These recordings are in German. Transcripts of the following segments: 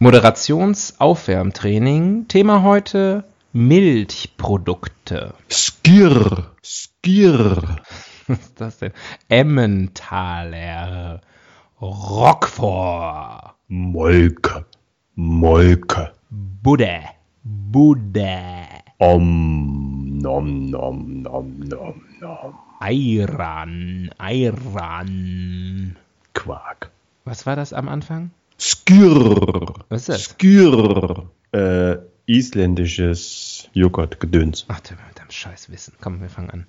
Moderationsaufwärmtraining. Thema heute Milchprodukte. Skir, Skir. Was ist das denn? Emmentaler. Roquefort. Molke, Molke. Buddha. Buddha. Om, nom, nom, nom, nom, nom. Ayran. Ayran. Quark. Was war das am Anfang? Skir. Was ist das? Skir. Äh, isländisches Joghurtgedöns. Ach, der mit deinem Scheißwissen. Komm, wir fangen an.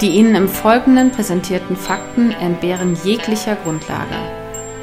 Die Ihnen im Folgenden präsentierten Fakten entbehren jeglicher Grundlage.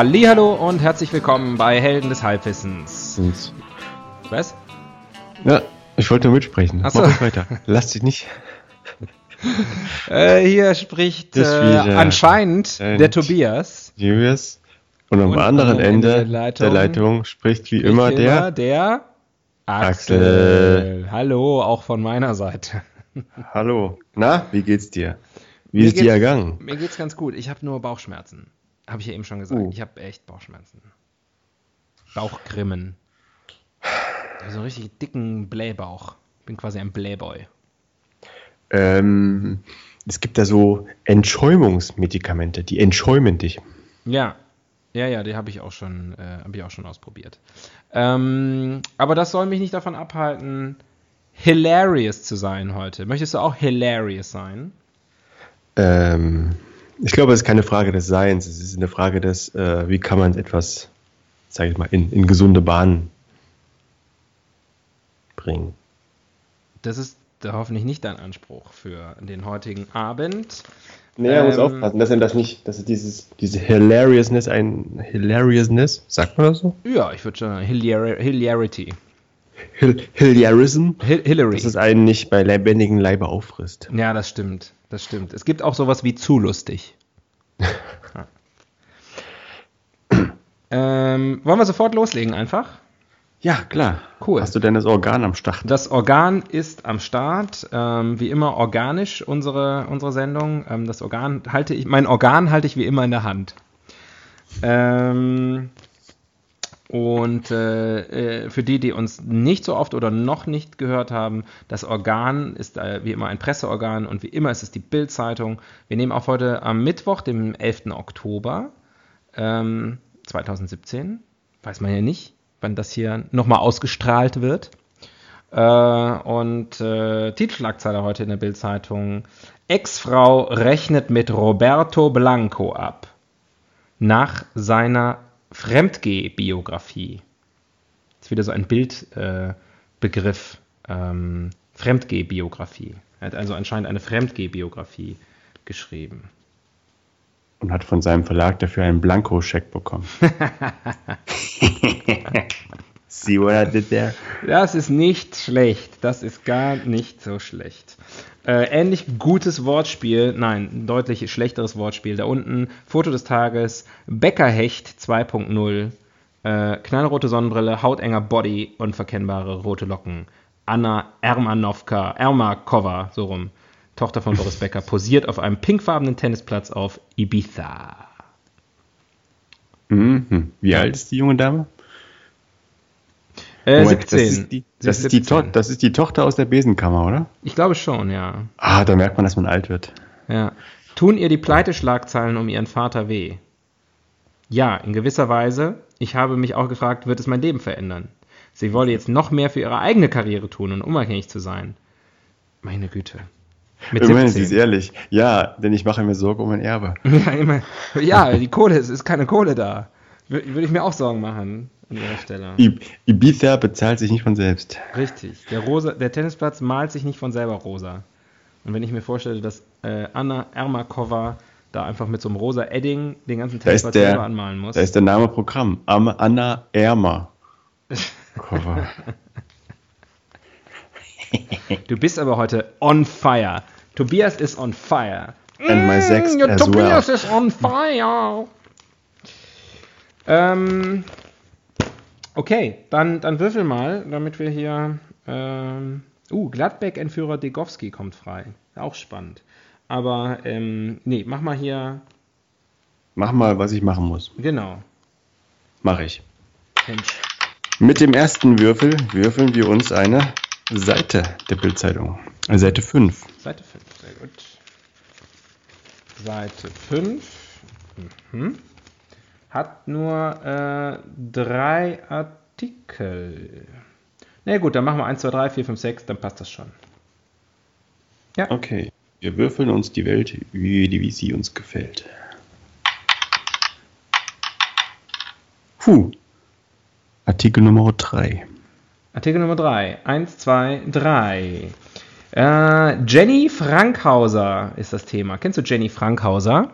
Hallihallo und herzlich willkommen bei Helden des Halbwissens. Was? Ja, ich wollte nur mitsprechen. Ach so. Mach weiter. Lass dich nicht. Äh, hier spricht äh, anscheinend Äh, der Tobias. Julius. Und am Und anderen am Ende Ende der der Leitung Leitung, spricht wie immer der. der Axel. Axel. Hallo, auch von meiner Seite. Hallo. Na, wie geht's dir? Wie Mir ist dir ergangen? Mir geht's ganz gut. Ich habe nur Bauchschmerzen. Habe ich ja eben schon gesagt. Oh. Ich habe echt Bauchschmerzen. Bauchgrimmen. Ich hab So einen richtig dicken Blähbauch. Bin quasi ein Blähboy. Ähm, es gibt da so Entschäumungsmedikamente, die entschäumen dich. Ja, ja, ja, die habe ich auch schon, äh, habe ich auch schon ausprobiert. Ähm, aber das soll mich nicht davon abhalten, hilarious zu sein heute. Möchtest du auch hilarious sein? Ähm, ich glaube, es ist keine Frage des Seins, es ist eine Frage des, äh, wie kann man etwas, sage ich mal, in, in gesunde Bahnen bringen. Das ist da hoffentlich nicht dein Anspruch für den heutigen Abend. Nee, er muss Ähm, aufpassen, dass er das nicht, dass dieses, diese Hilariousness, ein Hilariousness, sagt man das so? Ja, ich würde schon sagen, Hilar Hilarity. Hil Hilarism, Hil Hillary. dass es einen nicht bei lebendigen Leibe auffrisst. Ja, das stimmt. Das stimmt. Es gibt auch sowas wie zu lustig. Ähm, wollen wir sofort loslegen einfach? Ja, klar. Cool. Hast du denn das Organ am Start? Das Organ ist am Start. Ähm, wie immer organisch unsere, unsere Sendung. Ähm, das Organ halte ich, mein Organ halte ich wie immer in der Hand. Ähm, und äh, äh, für die, die uns nicht so oft oder noch nicht gehört haben, das Organ ist äh, wie immer ein Presseorgan und wie immer ist es die Bild-Zeitung. Wir nehmen auf heute am Mittwoch, dem 11. Oktober ähm, 2017. Weiß man ja nicht, wann das hier nochmal ausgestrahlt wird. Äh, und äh, Titelschlagzeile heute in der Bild-Zeitung: Ex-Frau rechnet mit Roberto Blanco ab. Nach seiner Fremdgeh-Biografie. Ist wieder so ein Bildbegriff. Äh, ähm, Fremdgeh-Biografie. Er hat also anscheinend eine Fremdgeh-Biografie geschrieben. Und hat von seinem Verlag dafür einen Blankoscheck bekommen. See what I did there? Das ist nicht schlecht. Das ist gar nicht so schlecht. Äh, ähnlich gutes Wortspiel, nein, ein deutlich schlechteres Wortspiel. Da unten Foto des Tages, Bäckerhecht 2.0, äh, knallrote Sonnenbrille, hautenger Body, unverkennbare rote Locken. Anna Ermanowka, Ermakova, so rum, Tochter von Boris Becker, posiert auf einem pinkfarbenen Tennisplatz auf Ibiza. Mhm. Wie alt ist die junge Dame? Äh, Moment, 17. Das ist, die, das, ist ist die 17. To- das ist die Tochter aus der Besenkammer, oder? Ich glaube schon, ja. Ah, da merkt man, dass man alt wird. Ja. Tun ihr die Pleiteschlagzeilen um ihren Vater weh? Ja, in gewisser Weise. Ich habe mich auch gefragt, wird es mein Leben verändern? Sie wolle jetzt noch mehr für ihre eigene Karriere tun und unabhängig zu sein. Meine Güte. Mit Immerhin, sie ist 17. ehrlich. Ja, denn ich mache mir Sorge um mein Erbe. Ja, immer. ja, die Kohle, es ist keine Kohle da. Würde ich mir auch Sorgen machen an ihrer Stelle. Ibiza bezahlt sich nicht von selbst. Richtig. Der, rosa, der Tennisplatz malt sich nicht von selber rosa. Und wenn ich mir vorstelle, dass äh, Anna Ermakova da einfach mit so einem rosa Edding den ganzen Tennisplatz der, selber anmalen muss. Da ist der Name Programm. Anna Ermakova. du bist aber heute on fire. Tobias ist on fire. And my sex Mm, as Tobias well. is on fire. Ähm, okay, dann, dann würfel mal, damit wir hier. Ähm, uh, Gladbeck-Entführer Degowski kommt frei. Auch spannend. Aber, ähm, nee, mach mal hier. Mach mal, was ich machen muss. Genau. Mach ich. Mensch. Mit dem ersten Würfel würfeln wir uns eine Seite der Bildzeitung. Seite 5. Seite 5, sehr gut. Seite 5 mhm. Hat nur äh, drei Artikel. Na gut, dann machen wir 1, 2, 3, 4, 5, 6, dann passt das schon. Okay. Wir würfeln uns die Welt, wie, wie sie uns gefällt. Puh. Artikel Nummer 3. Artikel Nummer 3. 1, 2, 3. Äh, Jenny Frankhauser ist das Thema. Kennst du Jenny Frankhauser?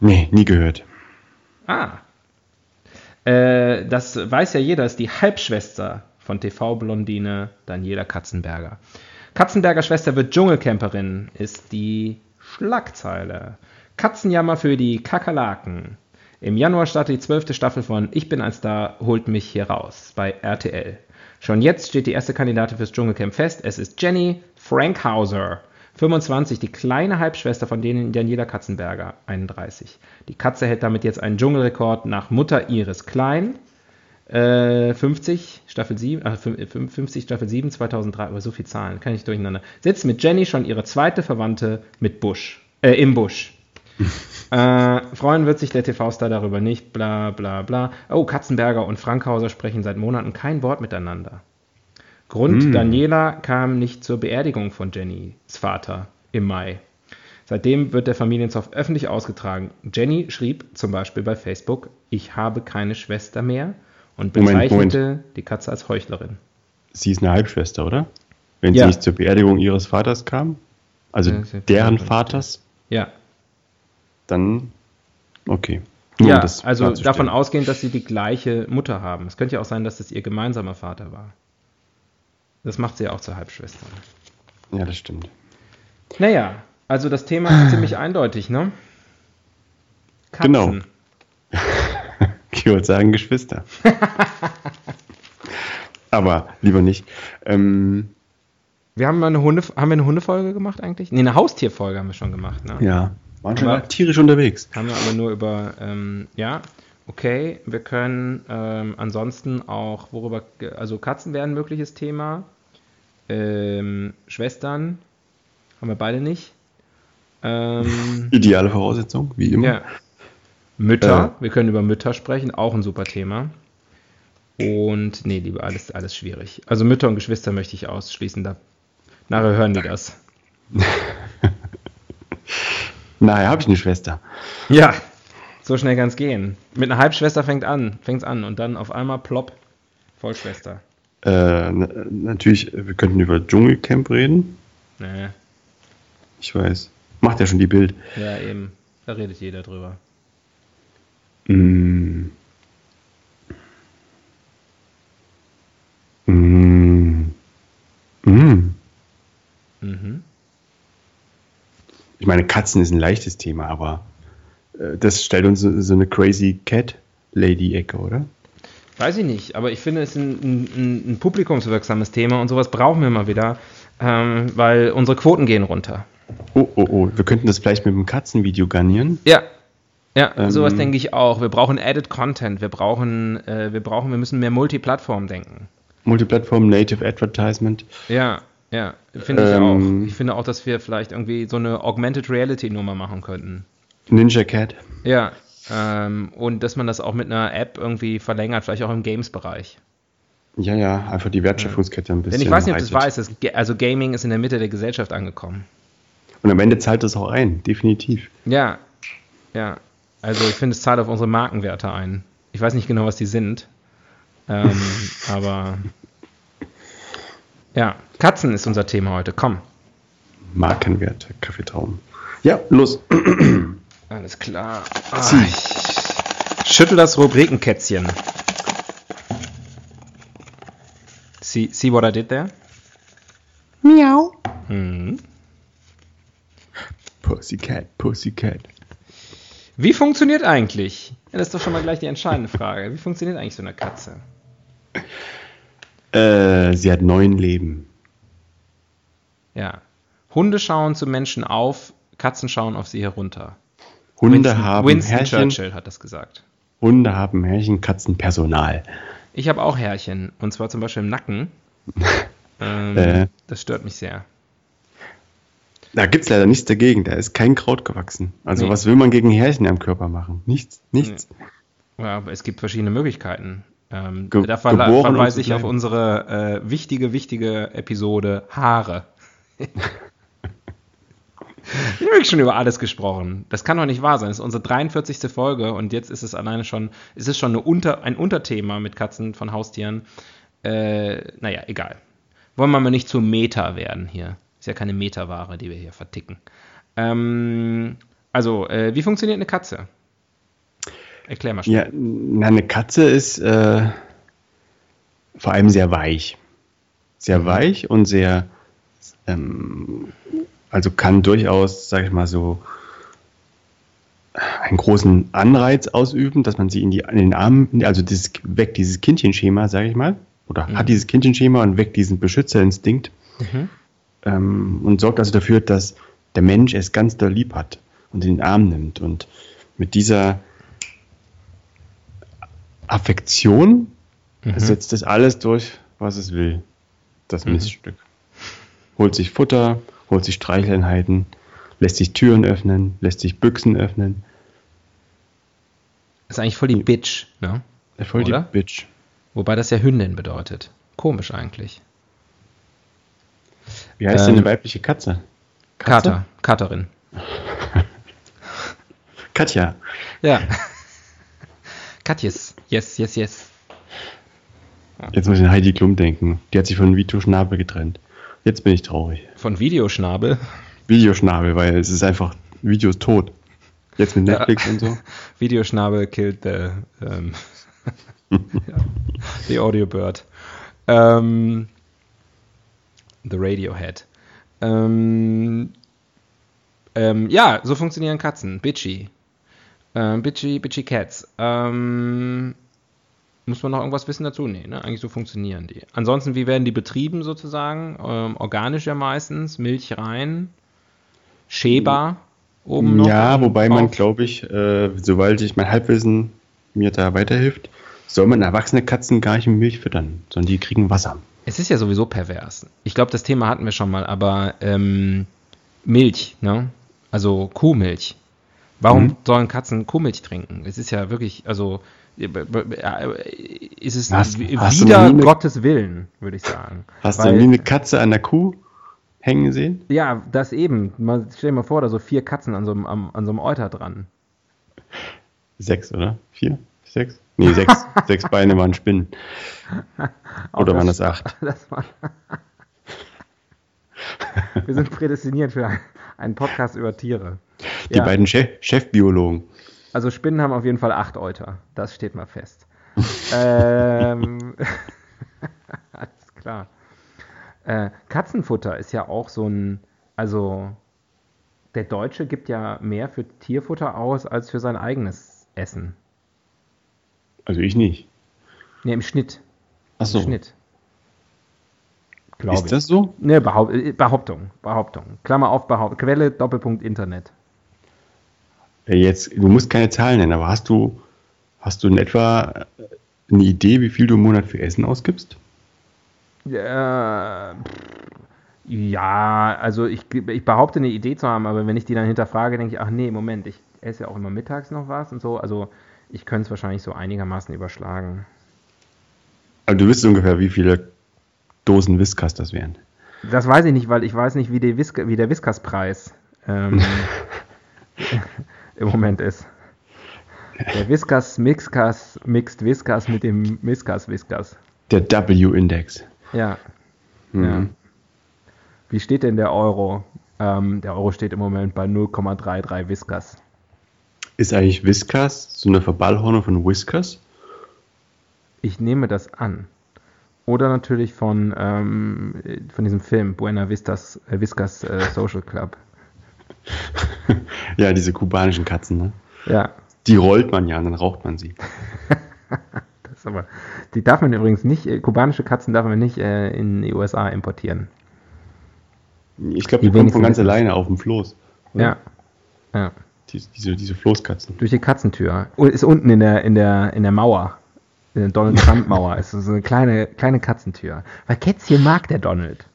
Nee, nie gehört. Ah. Äh, das weiß ja jeder, ist die Halbschwester von TV-Blondine Daniela Katzenberger. Katzenberger Schwester wird Dschungelcamperin, ist die Schlagzeile. Katzenjammer für die Kakerlaken. Im Januar startet die zwölfte Staffel von Ich bin ein Star, holt mich hier raus bei RTL. Schon jetzt steht die erste Kandidatin fürs Dschungelcamp fest. Es ist Jenny Frankhauser, 25, die kleine Halbschwester von denen Daniela Katzenberger, 31. Die Katze hält damit jetzt einen Dschungelrekord nach Mutter Iris Klein. Äh, 50, Staffel 7, äh, 50, Staffel 7, 2003, aber so viel Zahlen, kann ich durcheinander. Sitzt mit Jenny schon ihre zweite Verwandte mit Busch, äh, im Busch. äh, freuen wird sich der TV-Star darüber nicht, bla bla bla. Oh, Katzenberger und Frankhauser sprechen seit Monaten kein Wort miteinander. Grund, Hm. Daniela kam nicht zur Beerdigung von Jennys Vater im Mai. Seitdem wird der Familienzoff öffentlich ausgetragen. Jenny schrieb zum Beispiel bei Facebook, ich habe keine Schwester mehr und Moment, bezeichnete die Katze als Heuchlerin. Sie ist eine Halbschwester, oder? Wenn Ja. sie nicht zur Beerdigung ihres Vaters kam, also Ja, deren. Vaters, Ja, dann okay. Nur ja um also davon ausgehend, dass sie die gleiche Mutter haben. Es könnte ja auch sein, dass es ihr gemeinsamer Vater war. Das macht sie ja auch zur Halbschwester. Ja, das stimmt. Naja, also das Thema ist ziemlich eindeutig, ne? Katzen. Genau. Ich wollte sagen Geschwister. Aber lieber nicht. Ähm, Wir haben mal eine Hunde, haben wir eine Hundefolge gemacht eigentlich? Nee, eine Haustierfolge haben wir schon gemacht, ne? ja, waren schon Aber- mal tierisch unterwegs. Haben wir aber nur über, ähm, ja, okay, wir können ähm, ansonsten auch, worüber, also Katzen wären ein mögliches Thema. Ähm, Schwestern haben wir beide nicht. Ähm, Ideale Voraussetzung, wie immer. ja. Mütter, wir können über Mütter sprechen, auch ein super Thema. Und nee, lieber alles, alles schwierig. Also Mütter und Geschwister möchte ich ausschließen, da nachher hören die das. Naja, habe ich eine Schwester. Ja, so schnell kann es gehen. Mit einer Halbschwester fängt an, fängt's an und dann auf einmal plopp, Vollschwester. Äh, na- natürlich, wir könnten über Dschungelcamp reden. Nee, Ich weiß. Macht ja schon die Bild. ja eben, da redet jeder drüber. Mm. Mm. Mm. Mhm. Ich meine, Katzen ist ein leichtes Thema, aber das stellt uns so, eine crazy Cat Lady Ecke, oder? Weiß ich nicht, aber ich finde es ist ein, ein, ein publikumswirksames Thema und sowas brauchen wir mal wieder, ähm, weil unsere Quoten gehen runter. Oh, oh, oh. Wir könnten das vielleicht mit einem Katzenvideo garnieren. Ja, ja, Ähm, sowas denke ich auch. Wir brauchen Added Content, wir brauchen, äh, wir brauchen, wir müssen mehr Multiplattform denken. Multiplattform, Native Advertisement. Ja, ja, finde ich Ähm, auch. Ich finde auch, dass wir vielleicht irgendwie so eine Augmented Reality Nummer machen könnten. Ninja Cat. Ja, ähm, und dass man das auch mit einer App irgendwie verlängert, vielleicht auch im Games-Bereich. Ja, ja, einfach die Wertschöpfungskette ein bisschen. Denn ich weiß nicht, ob du es weißt, also Gaming ist in der Mitte der Gesellschaft angekommen. Und am Ende zahlt das auch ein, definitiv. Ja, ja. Also ich finde, es zahlt auf unsere Markenwerte ein. Ich weiß nicht genau, was die sind. Ähm, aber ja, Katzen ist unser Thema heute. Komm. Markenwerte, Kaffeetraum. Ja, los. Alles klar. Ah, ich schüttel das Rubrikenkätzchen. See, see what I did there? Miau. Mhm. Pussycat, Pussycat. Wie funktioniert eigentlich? Ja, das ist doch schon mal gleich die entscheidende Frage. Wie funktioniert eigentlich so eine Katze? Äh, sie hat neun Leben. Ja. Hunde schauen zu Menschen auf, Katzen schauen auf sie herunter. Hunde Winston, haben Winston Herrchen. Churchill hat das gesagt. Hunde haben Herrchen, Katzen Personal. Ich habe auch Härchen. Und zwar zum Beispiel im Nacken. ähm, Äh. Das stört mich sehr. Da gibt's leider nichts dagegen. Da ist kein Kraut gewachsen. Also Nee. was will man gegen Härchen am Körper machen? Nichts, nichts. Ja, aber es gibt verschiedene Möglichkeiten. Ähm, Ge- da verla- geboren, verweise ich auf unsere äh, wichtige, wichtige Episode Haare. Ich habe wirklich schon über alles gesprochen. Das kann doch nicht wahr sein. Das ist unsere 43. Folge und jetzt ist es alleine schon, ist es schon Unter, ein Unterthema mit Katzen von Haustieren. Äh, naja, egal. Wollen wir mal nicht zu Meta werden hier. Ist ja keine Meta-Ware, die wir hier verticken. Ähm, also, äh, wie funktioniert eine Katze? Erklär mal schnell. Ja, na, eine Katze ist äh, vor allem sehr weich. Sehr weich und sehr, ähm, also kann durchaus, sag ich mal so, einen großen Anreiz ausüben, dass man sie in, die, in den Arm, also dieses, weg dieses Kindchenschema, sage ich mal, oder hat dieses Kindchenschema und weg diesen Beschützerinstinkt Mhm. ähm, und sorgt also dafür, dass der Mensch es ganz doll lieb hat und in den Arm nimmt. Und mit dieser Affektion Mhm. setzt es alles durch, was es will. Das Miststück. Holt sich Futter, holt sich Streicheleinheiten, lässt sich Türen öffnen, lässt sich Büchsen öffnen. Ist eigentlich voll die Bitch, ne? Voll Oder? die Bitch. Wobei das ja Hündin bedeutet. Komisch eigentlich. Wie heißt Ähm, denn eine weibliche Katze? Katze? Kater, Katerin. Katja. Ja. Katjes. Yes, yes, yes. Jetzt muss ich an Heidi Klum denken. Die hat sich von Vito Schnabel getrennt. Jetzt bin ich traurig. Von Videoschnabel. Videoschnabel, weil es ist einfach, Video ist tot. Jetzt mit Ja. Netflix und so. Videoschnabel killed the, ähm, ja, the Audio Bird. Ähm, the Radiohead. Ähm, ähm, ja, so funktionieren Katzen. Bitchy. Ähm, bitchy, bitchy Cats. Ähm, muss man noch irgendwas wissen dazu? Nee, ne? Eigentlich so funktionieren die. Ansonsten, wie werden die betrieben sozusagen? Ähm, organisch ja meistens. Milch rein. Schäber oben noch. Ja, wobei man, drauf. glaube ich, äh, sobald ich mein Halbwissen mir da weiterhilft, soll man erwachsene Katzen gar nicht mit Milch füttern, sondern die kriegen Wasser. Es ist ja sowieso pervers. Ich glaube, das Thema hatten wir schon mal, aber ähm, Milch, ne? Also Kuhmilch. Warum Mhm. sollen Katzen Kuhmilch trinken? Es ist ja wirklich, also ist es Hast- hast wieder nie eine- Gottes Willen, würde ich sagen. Hast Weil- du nie eine Katze an der Kuh hängen gesehen? Ja, das eben. Mal, stell dir mal vor, da so vier Katzen an so einem, an so einem Euter dran. Sechs, oder? Vier? Sechs? Nee, sechs. sechs Beine waren Spinnen. Oder waren das acht? Das war Wir sind prädestiniert für einen Podcast über Tiere. Die Ja. beiden Chef Chefbiologen. Also Spinnen haben auf jeden Fall acht Euter. Das steht mal fest. ähm, alles klar. Äh, Katzenfutter ist ja auch so ein, also der Deutsche gibt ja mehr für Tierfutter aus als für sein eigenes Essen. Also ich nicht. Ne, im Schnitt. Im Achso. Schnitt. Glaube Ist das so? Ne, Behaupt, äh, Behauptung. Behauptung. Klammer auf Behauptung. Quelle, Doppelpunkt, Internet. Ja, Jetzt, du musst keine Zahlen nennen, aber hast du, hast du in etwa eine Idee, wie viel du im Monat für Essen ausgibst? Pff, ja, also ich, ich behaupte eine Idee zu haben, aber wenn ich die dann hinterfrage, denke ich, ach nee, Moment, ich esse ja auch immer mittags noch was und so. Also ich könnte es wahrscheinlich so einigermaßen überschlagen. Also du wüsstest ungefähr, wie viele Dosen Whiskas das wären. Das weiß ich nicht, weil ich weiß nicht, wie, die Whisk wie der Whiskas-Preis ähm, im Moment ist. Der Whiskas Mixkas mixt Whiskas mit dem Whiskas Whiskas. Der W-Index. Ja. Mhm. ja. Wie steht denn der Euro? Ähm, der Euro steht im Moment bei 0,33 Whiskas. Ist eigentlich Whiskas so eine Verballhornung von Whiskers? Ich nehme das an. Oder natürlich von, ähm, von diesem Film Buena Vistas, äh, Whiskas äh, Social Club. ja, diese kubanischen Katzen, ne? Ja. Die rollt man ja und dann raucht man sie. das ist aber, die darf man übrigens nicht, äh, kubanische Katzen darf man nicht äh, in die USA importieren. Ich glaube, die, die kommen von ganz alleine auf dem Floß. Oder? Ja. ja. Die, diese, diese Floßkatzen. Durch die Katzentür. Ist unten in der, in der, in der Mauer. In der Donald Trump Mauer. ist so eine kleine, kleine Katzentür. Weil Kätzchen mag der Donald.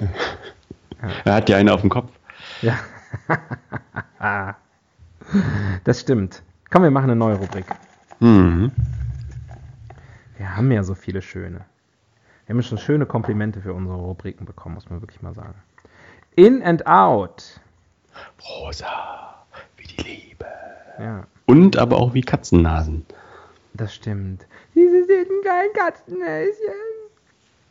Ja. Er hat ja eine auf dem Kopf. Ja. das stimmt. Komm, wir machen eine neue Rubrik. Mhm. Wir haben ja so viele schöne. Wir haben schon schöne Komplimente für unsere Rubriken bekommen, muss man wirklich mal sagen. In and Out. Rosa, wie die Liebe. Ja. Und aber auch wie Katzennasen. Das stimmt. Diese süßen kleinen Katzennäschen.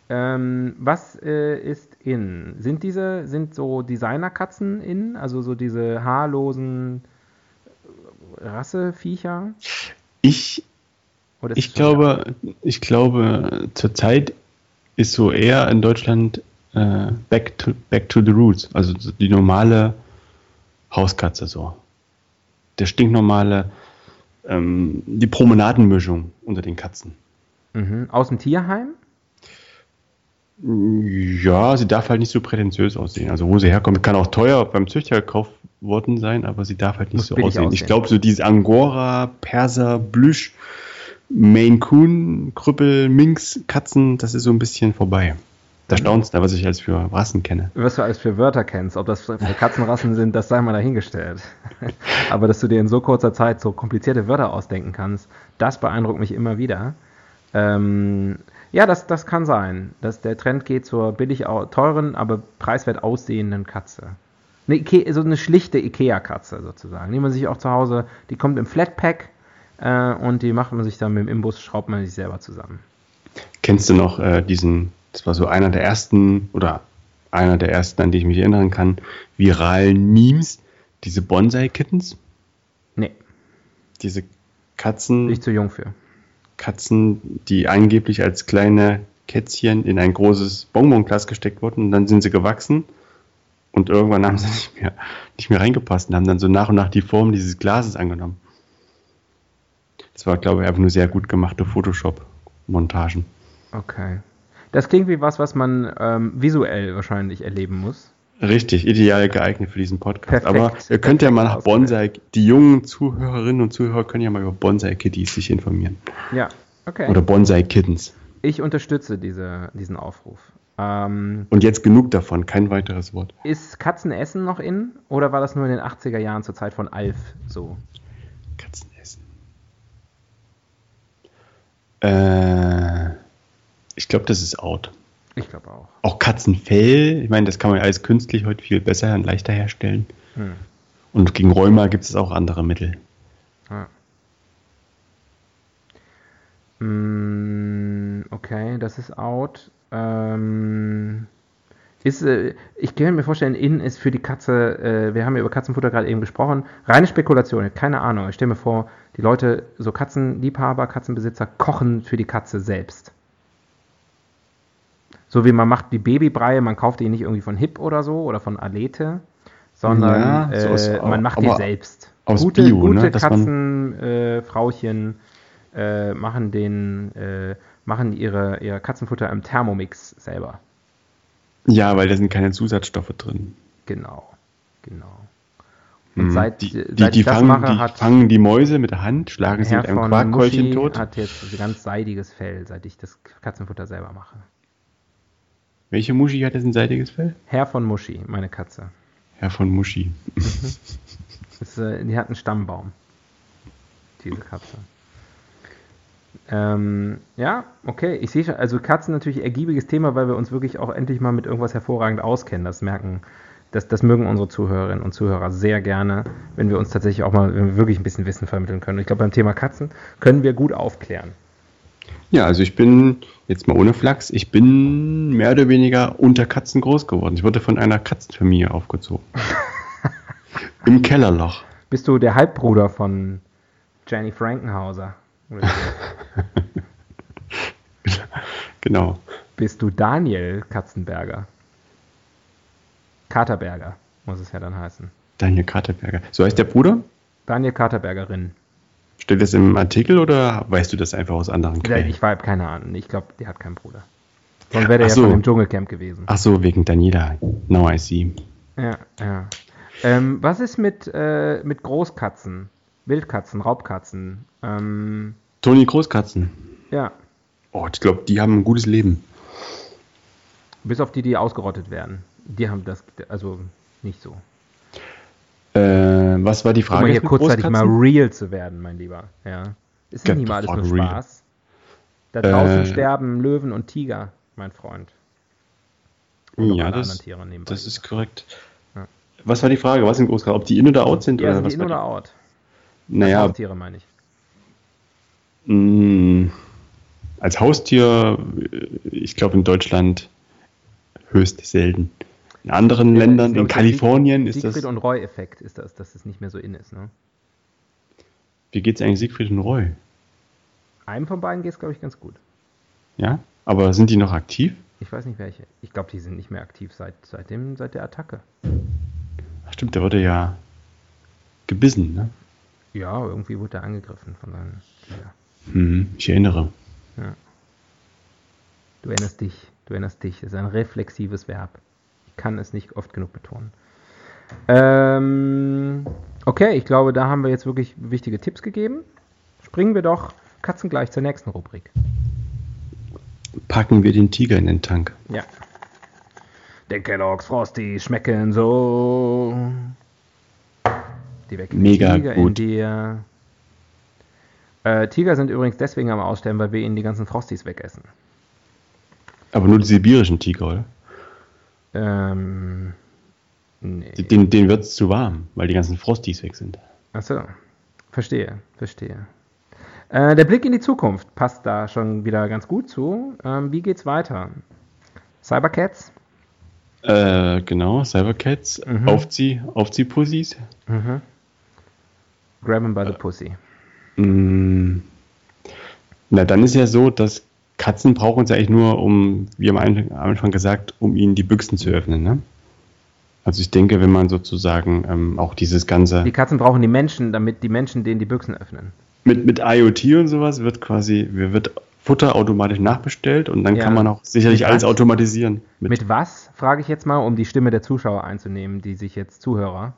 Ähm, was äh, ist in? Sind diese, sind so Designerkatzen in? Also so diese haarlosen Rasseviecher? Ich, ich glaube, ich glaube, zurzeit ist so eher in Deutschland äh, back, to, back to the roots, also die normale Hauskatze so. Der stinknormale, ähm, die Promenadenmischung unter den Katzen. Mhm. Aus dem Tierheim? Ja, sie darf halt nicht so prätentiös aussehen. Also wo sie herkommt, kann auch teuer beim Züchter gekauft worden sein, aber sie darf halt nicht Muss so aussehen. aussehen. Ich glaube, so diese Angora, Perser, Blüsch, Maine Coon, Krüppel, Minx, Katzen, das ist so ein bisschen vorbei. Da staunst du, was ich als für Rassen kenne. Was du als für Wörter kennst, ob das für Katzenrassen sind, das sei mal dahingestellt. Aber dass du dir in so kurzer Zeit so komplizierte Wörter ausdenken kannst, das beeindruckt mich immer wieder. Ähm, ja, das, das kann sein, dass der Trend geht zur billig teuren, aber preiswert aussehenden Katze. Eine Ikea, so eine schlichte Ikea-Katze sozusagen, die man sich auch zu Hause, die kommt im Flatpack äh, und die macht man sich dann mit dem Imbus, schraubt man sich selber zusammen. Kennst du noch äh, diesen, das war so einer der ersten oder einer der ersten, an die ich mich erinnern kann, viralen Memes, diese Bonsai-Kittens? Nee. Diese Katzen. Nicht zu jung für. Katzen, die angeblich als kleine Kätzchen in ein großes Bonbonglas gesteckt wurden und dann sind sie gewachsen und irgendwann haben sie nicht mehr, nicht mehr reingepasst und haben dann so nach und nach die Form dieses Glases angenommen. Das war, glaube ich, einfach nur sehr gut gemachte Photoshop-Montagen. Okay. Das klingt wie was, was man ähm, visuell wahrscheinlich erleben muss. Richtig, ideal geeignet für diesen Podcast. Perfekt. Aber ihr könnt ja mal nach Bonsai, die jungen Zuhörerinnen und Zuhörer können ja mal über Bonsai-Kitties sich informieren. Ja, okay. Oder Bonsai-Kittens. Ich unterstütze diese, diesen Aufruf. Ähm, und jetzt genug davon, kein weiteres Wort. Ist Katzenessen noch in oder war das nur in den 80er Jahren zur Zeit von Alf so? Katzenessen. Äh, ich glaube, das ist out. Ich glaube auch. Auch Katzenfell, ich meine, das kann man alles künstlich heute viel besser und leichter herstellen. Hm. Und gegen Rheuma gibt es auch andere Mittel. Ah. Okay, das ist out. Ähm, ist, äh, ich kann mir vorstellen, innen ist für die Katze, äh, wir haben ja über Katzenfutter gerade eben gesprochen, reine Spekulation, keine Ahnung. Ich stelle mir vor, die Leute, so Katzenliebhaber, Katzenbesitzer, kochen für die Katze selbst. So wie man macht die Babybreie, man kauft die nicht irgendwie von Hip oder so oder von Alete, sondern ja, so äh, man macht die selbst. Aus gute Bio, gute ne? Katzenfrauchen äh, äh, machen den, äh, machen ihre, ihr Katzenfutter im Thermomix selber. Ja, weil da sind keine Zusatzstoffe drin. Genau, genau. Und seit, die, seit die, die fangen, mache, die hat fangen die Mäuse mit der Hand, schlagen sie mit einem Quarkkeulchen tot. hat jetzt ein ganz seidiges Fell, seit ich das Katzenfutter selber mache. Welche Muschi hat jetzt ein seidiges Fell? Herr von Muschi, meine Katze. Herr von Muschi. Mhm. Das, äh, die hat einen Stammbaum. Diese Katze. Ähm, ja, okay. Ich sehe schon, also Katzen natürlich ergiebiges Thema, weil wir uns wirklich auch endlich mal mit irgendwas hervorragend auskennen. Das merken, das, das mögen unsere Zuhörerinnen und Zuhörer sehr gerne, wenn wir uns tatsächlich auch mal wirklich ein bisschen Wissen vermitteln können. Ich glaube, beim Thema Katzen können wir gut aufklären. Ja, also ich bin, jetzt mal ohne Flachs, ich bin mehr oder weniger unter Katzen groß geworden. Ich wurde von einer Katzenfamilie aufgezogen. Im Kellerloch. Bist du der Halbbruder von Jenny Frankenhauser? genau. Bist du Daniel Katzenberger? Katerberger muss es ja dann heißen. Daniel Katerberger. So heißt der Bruder? Daniel Katerbergerin. Steht das im Artikel oder weißt du das einfach aus anderen Quellen? Ich habe keine Ahnung. Ich glaube, die hat keinen Bruder. Sonst wäre der so. ja von dem Dschungelcamp gewesen. Ach so, wegen Daniela. Now I see. Ja, ja. Ähm, was ist mit, äh, mit Großkatzen? Wildkatzen, Raubkatzen? Ähm, Toni Großkatzen. Ja. Oh, ich glaube, die haben ein gutes Leben. Bis auf die, die ausgerottet werden. Die haben das, also nicht so. Äh, was war die Frage? Um hier kurzzeitig mal real zu werden, mein Lieber. Ja. Ist Get nicht mal alles nur Spaß. Da draußen äh, sterben Löwen und Tiger, mein Freund. Und ja, das, das ist korrekt. Ja. Was war die Frage? Was sind Großkatzen? Ob die in oder out sind? Ja, oder sind was die in oder out? Naja. Als Haustiere meine ich. Mh, mm, als Haustier, ich glaube in Deutschland höchst selten. In anderen ja, Ländern, in Kalifornien Sieg, ist das. Siegfried und Roy-Effekt ist das, dass es nicht mehr so in ist, ne? Wie geht's eigentlich Siegfried und Roy? Einem von beiden geht es, glaube ich, ganz gut. Ja? Aber sind die noch aktiv? Ich weiß nicht welche. Ich glaube, die sind nicht mehr aktiv seit, seit, dem, seit der Attacke. Ach stimmt, der wurde ja gebissen, ne? Ja, irgendwie wurde er angegriffen von seinen. Ja. Hm, ich erinnere. Ja. Du erinnerst dich, du erinnerst dich. Das ist ein reflexives Verb kann es nicht oft genug betonen. Ähm, okay, ich glaube, da haben wir jetzt wirklich wichtige Tipps gegeben. Springen wir doch katzengleich zur nächsten Rubrik. Packen wir den Tiger in den Tank. Ja. Der Kellogg's Frosty schmecken so. Die weg Mega Tiger gut. in dir. Äh, Tiger sind übrigens deswegen am Aussterben, weil wir ihnen die ganzen Frosties wegessen. Aber nur die sibirischen Tiger, oder? Ähm, nee. Den, den wird es zu warm, weil die ganzen Frosties weg sind. Achso, verstehe, verstehe. Äh, der Blick in die Zukunft passt da schon wieder ganz gut zu. Ähm, wie geht's weiter? Cybercats? Äh, genau, Cybercats. Mhm. Aufzieh, Aufziehpussys. Mhm. Grab him by the pussy. Mm. Na, dann ist ja so, dass Katzen brauchen uns eigentlich nur, um, wie am Anfang gesagt, um ihnen die Büchsen zu öffnen. Ne? Also ich denke, wenn man sozusagen ähm, auch dieses ganze... Die Katzen brauchen die Menschen, damit die Menschen denen die Büchsen öffnen. Mit, mit IoT und sowas wird quasi, wird Futter automatisch nachbestellt und dann ja. kann man auch sicherlich alles automatisieren. Mit, mit was, frage ich jetzt mal, um die Stimme der Zuschauer einzunehmen, die sich jetzt Zuhörer...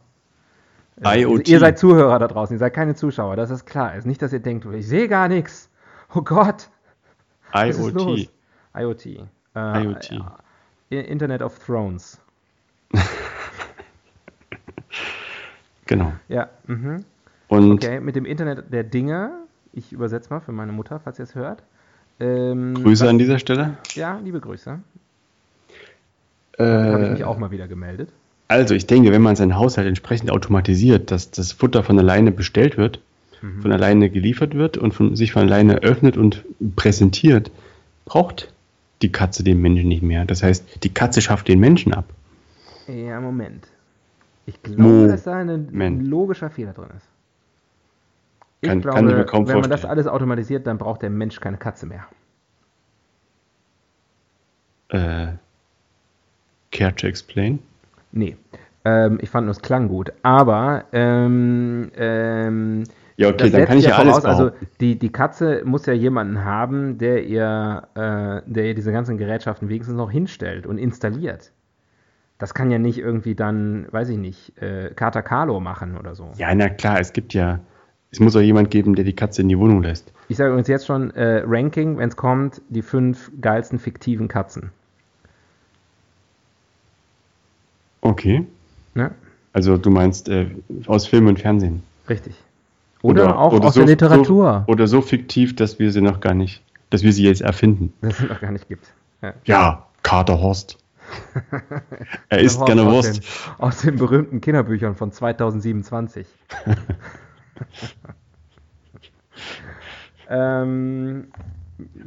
Äh, IoT. Ihr seid Zuhörer da draußen, ihr seid keine Zuschauer, das ist klar. Es ist nicht, dass ihr denkt, ich sehe gar nichts. Oh Gott, IoT. IoT. Äh, IoT. Internet of Thrones. genau. Ja. Mhm. Und okay, mit dem Internet der Dinge, ich übersetze mal für meine Mutter, falls ihr es hört. Ähm, Grüße was, an dieser Stelle. Ja, liebe Grüße. Äh, habe ich mich auch mal wieder gemeldet. Also, ich denke, wenn man seinen Haushalt entsprechend automatisiert, dass das Futter von alleine bestellt wird, mhm. von alleine geliefert wird und von, sich von alleine öffnet und präsentiert, braucht die Katze den Menschen nicht mehr. Das heißt, die Katze schafft den Menschen ab. Ja, Moment. Ich glaube, Moment. dass da ein, ein logischer Fehler drin ist. Ich kann, glaube, kann ich mir kaum wenn vorstellen. man das alles automatisiert, dann braucht der Mensch keine Katze mehr. Äh, care to explain? Nee. Ähm, ich fand nur, es klang gut. Aber ähm, ähm, ja, okay, dann kann ich ja, alles voraus, Also die, die Katze muss ja jemanden haben, der ihr, äh, der ihr diese ganzen Gerätschaften wenigstens noch hinstellt und installiert. Das kann ja nicht irgendwie dann, weiß ich nicht, äh, Kater Carlo machen oder so. Ja, na klar, es gibt ja, es muss auch jemand geben, der die Katze in die Wohnung lässt. Ich sage übrigens jetzt schon, äh, Ranking, wenn es kommt, die fünf geilsten fiktiven Katzen. Okay. Ja? Also du meinst äh, aus Film und Fernsehen. Richtig. Oder, oder auch oder aus so, der Literatur. So, oder so fiktiv, dass wir sie noch gar nicht, dass wir sie jetzt erfinden. Dass es noch gar nicht gibt. Ja, ja Kater Horst. er isst gerne Wurst. Aus den, aus den berühmten Kinderbüchern von 2027. ähm,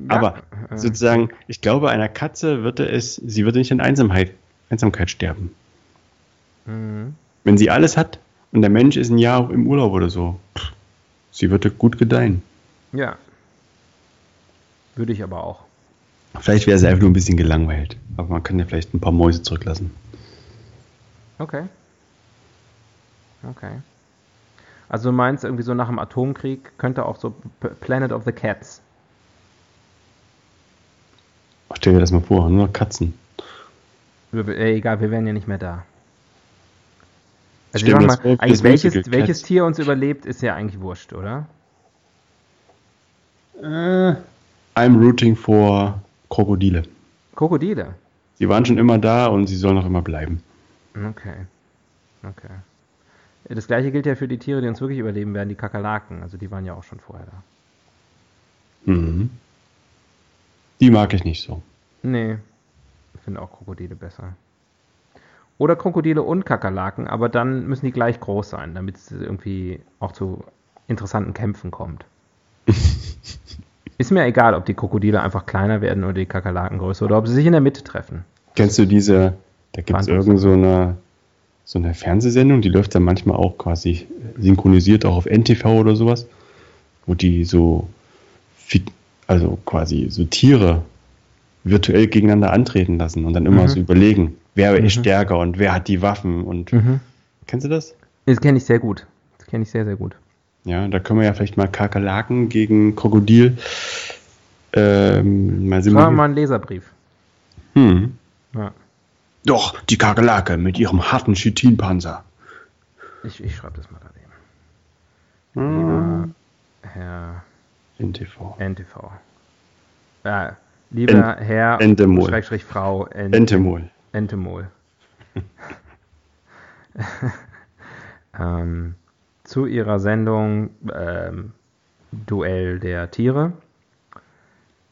Aber ja. sozusagen, ich glaube, einer Katze würde es, sie würde nicht in Einsamkeit, Einsamkeit sterben. Mhm. Wenn sie alles hat und der Mensch ist ein Jahr im Urlaub oder so, sie würde gut gedeihen. Ja. Würde ich aber auch. Vielleicht wäre sie einfach nur ein bisschen gelangweilt. Aber man kann ja vielleicht ein paar Mäuse zurücklassen. Okay. Okay. Also du meinst irgendwie so nach dem Atomkrieg könnte auch so Planet of the Cats. stell dir das mal vor, nur Katzen. Egal, wir wären ja nicht mehr da. Also ich mal, vor, eigentlich welches, welches Tier uns überlebt, ist ja eigentlich wurscht, oder? Äh, I'm rooting for Krokodile. Krokodile? Sie waren schon immer da und sie sollen auch immer bleiben. Okay. Okay. Das gleiche gilt ja für die Tiere, die uns wirklich überleben werden, die Kakerlaken. Also die waren ja auch schon vorher da. Mhm. Die mag ich nicht so. Nee. Ich finde auch Krokodile besser. Oder Krokodile und Kakerlaken, aber dann müssen die gleich groß sein, damit es irgendwie auch zu interessanten Kämpfen kommt. Ist mir egal, ob die Krokodile einfach kleiner werden oder die Kakerlaken größer oder ob sie sich in der Mitte treffen. Kennst du diese, da gibt es irgend so eine, so eine Fernsehsendung, die läuft dann manchmal auch quasi synchronisiert auch auf NTV oder sowas, wo die so, also quasi so Tiere virtuell gegeneinander antreten lassen und dann immer mhm. so überlegen, wer mhm. ist stärker und wer hat die Waffen und mhm. kennst du das? Das kenne ich sehr gut. Das kenne ich sehr, sehr gut. Ja, da können wir ja vielleicht mal Kakerlaken gegen Krokodil ähm, mal simulieren. mal einen Leserbrief. Hm. Ja. Doch, die Kakerlake mit ihrem harten Chitinpanzer. Ich, ich schreibe das mal daneben. Lieber Herr NTV. NTV. Ja, lieber en, Herr Entemol. Schrägstrich Frau Ent, Entemol. Entemol. ähm, zu ihrer Sendung ähm, Duell der Tiere.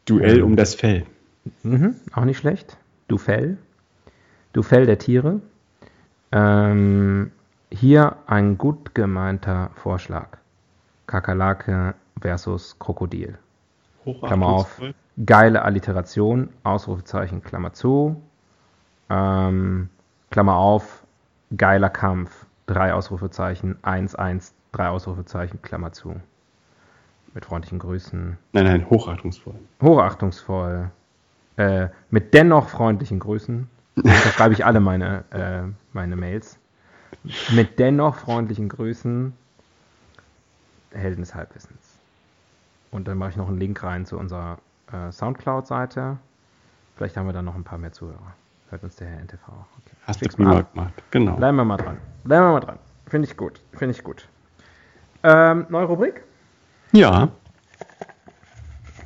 Duell um das Fell. Mhm, auch nicht schlecht. Du Fell. Du Fell der Tiere. Ähm, hier ein gut gemeinter Vorschlag. Kakerlake versus Krokodil. Klammer auf. Geile Alliteration, Ausrufezeichen, Klammer zu. Ähm, Klammer auf, geiler Kampf, drei Ausrufezeichen, 1, 1, drei Ausrufezeichen, Klammer zu. Mit freundlichen Grüßen. Nein, nein, hochachtungsvoll. Hochachtungsvoll. Äh, mit dennoch freundlichen Grüßen. Da schreibe ich alle meine, äh, meine Mails. Mit dennoch freundlichen Grüßen. Helden des Halbwissens. Und dann mache ich noch einen Link rein zu unserer äh, Soundcloud-Seite. Vielleicht haben wir dann noch ein paar mehr Zuhörer. Hört uns der Herr NTV auch. Okay. Hast du prima gemacht, genau. Bleiben wir mal dran. Bleiben wir mal dran. Finde ich gut. Finde ich gut. Ähm, neue Rubrik? Ja.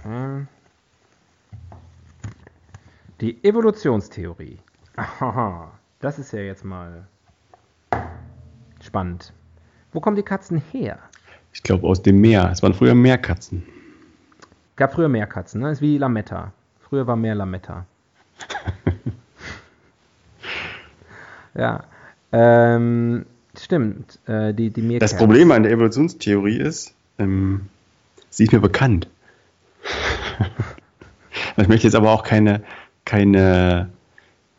Ähm, die Evolutionstheorie. Aha, das ist ja jetzt mal spannend. Wo kommen die Katzen her? Ich glaube aus dem Meer. Es waren früher Meerkatzen. Gab früher Meerkatzen, ne? ist wie Lametta. Früher war mehr Lametta. Ja. Ähm, stimmt. Äh, die, die. Das Problem an der Evolutionstheorie ist, ähm, sie ist mir bekannt. ich möchte jetzt aber auch keine, keine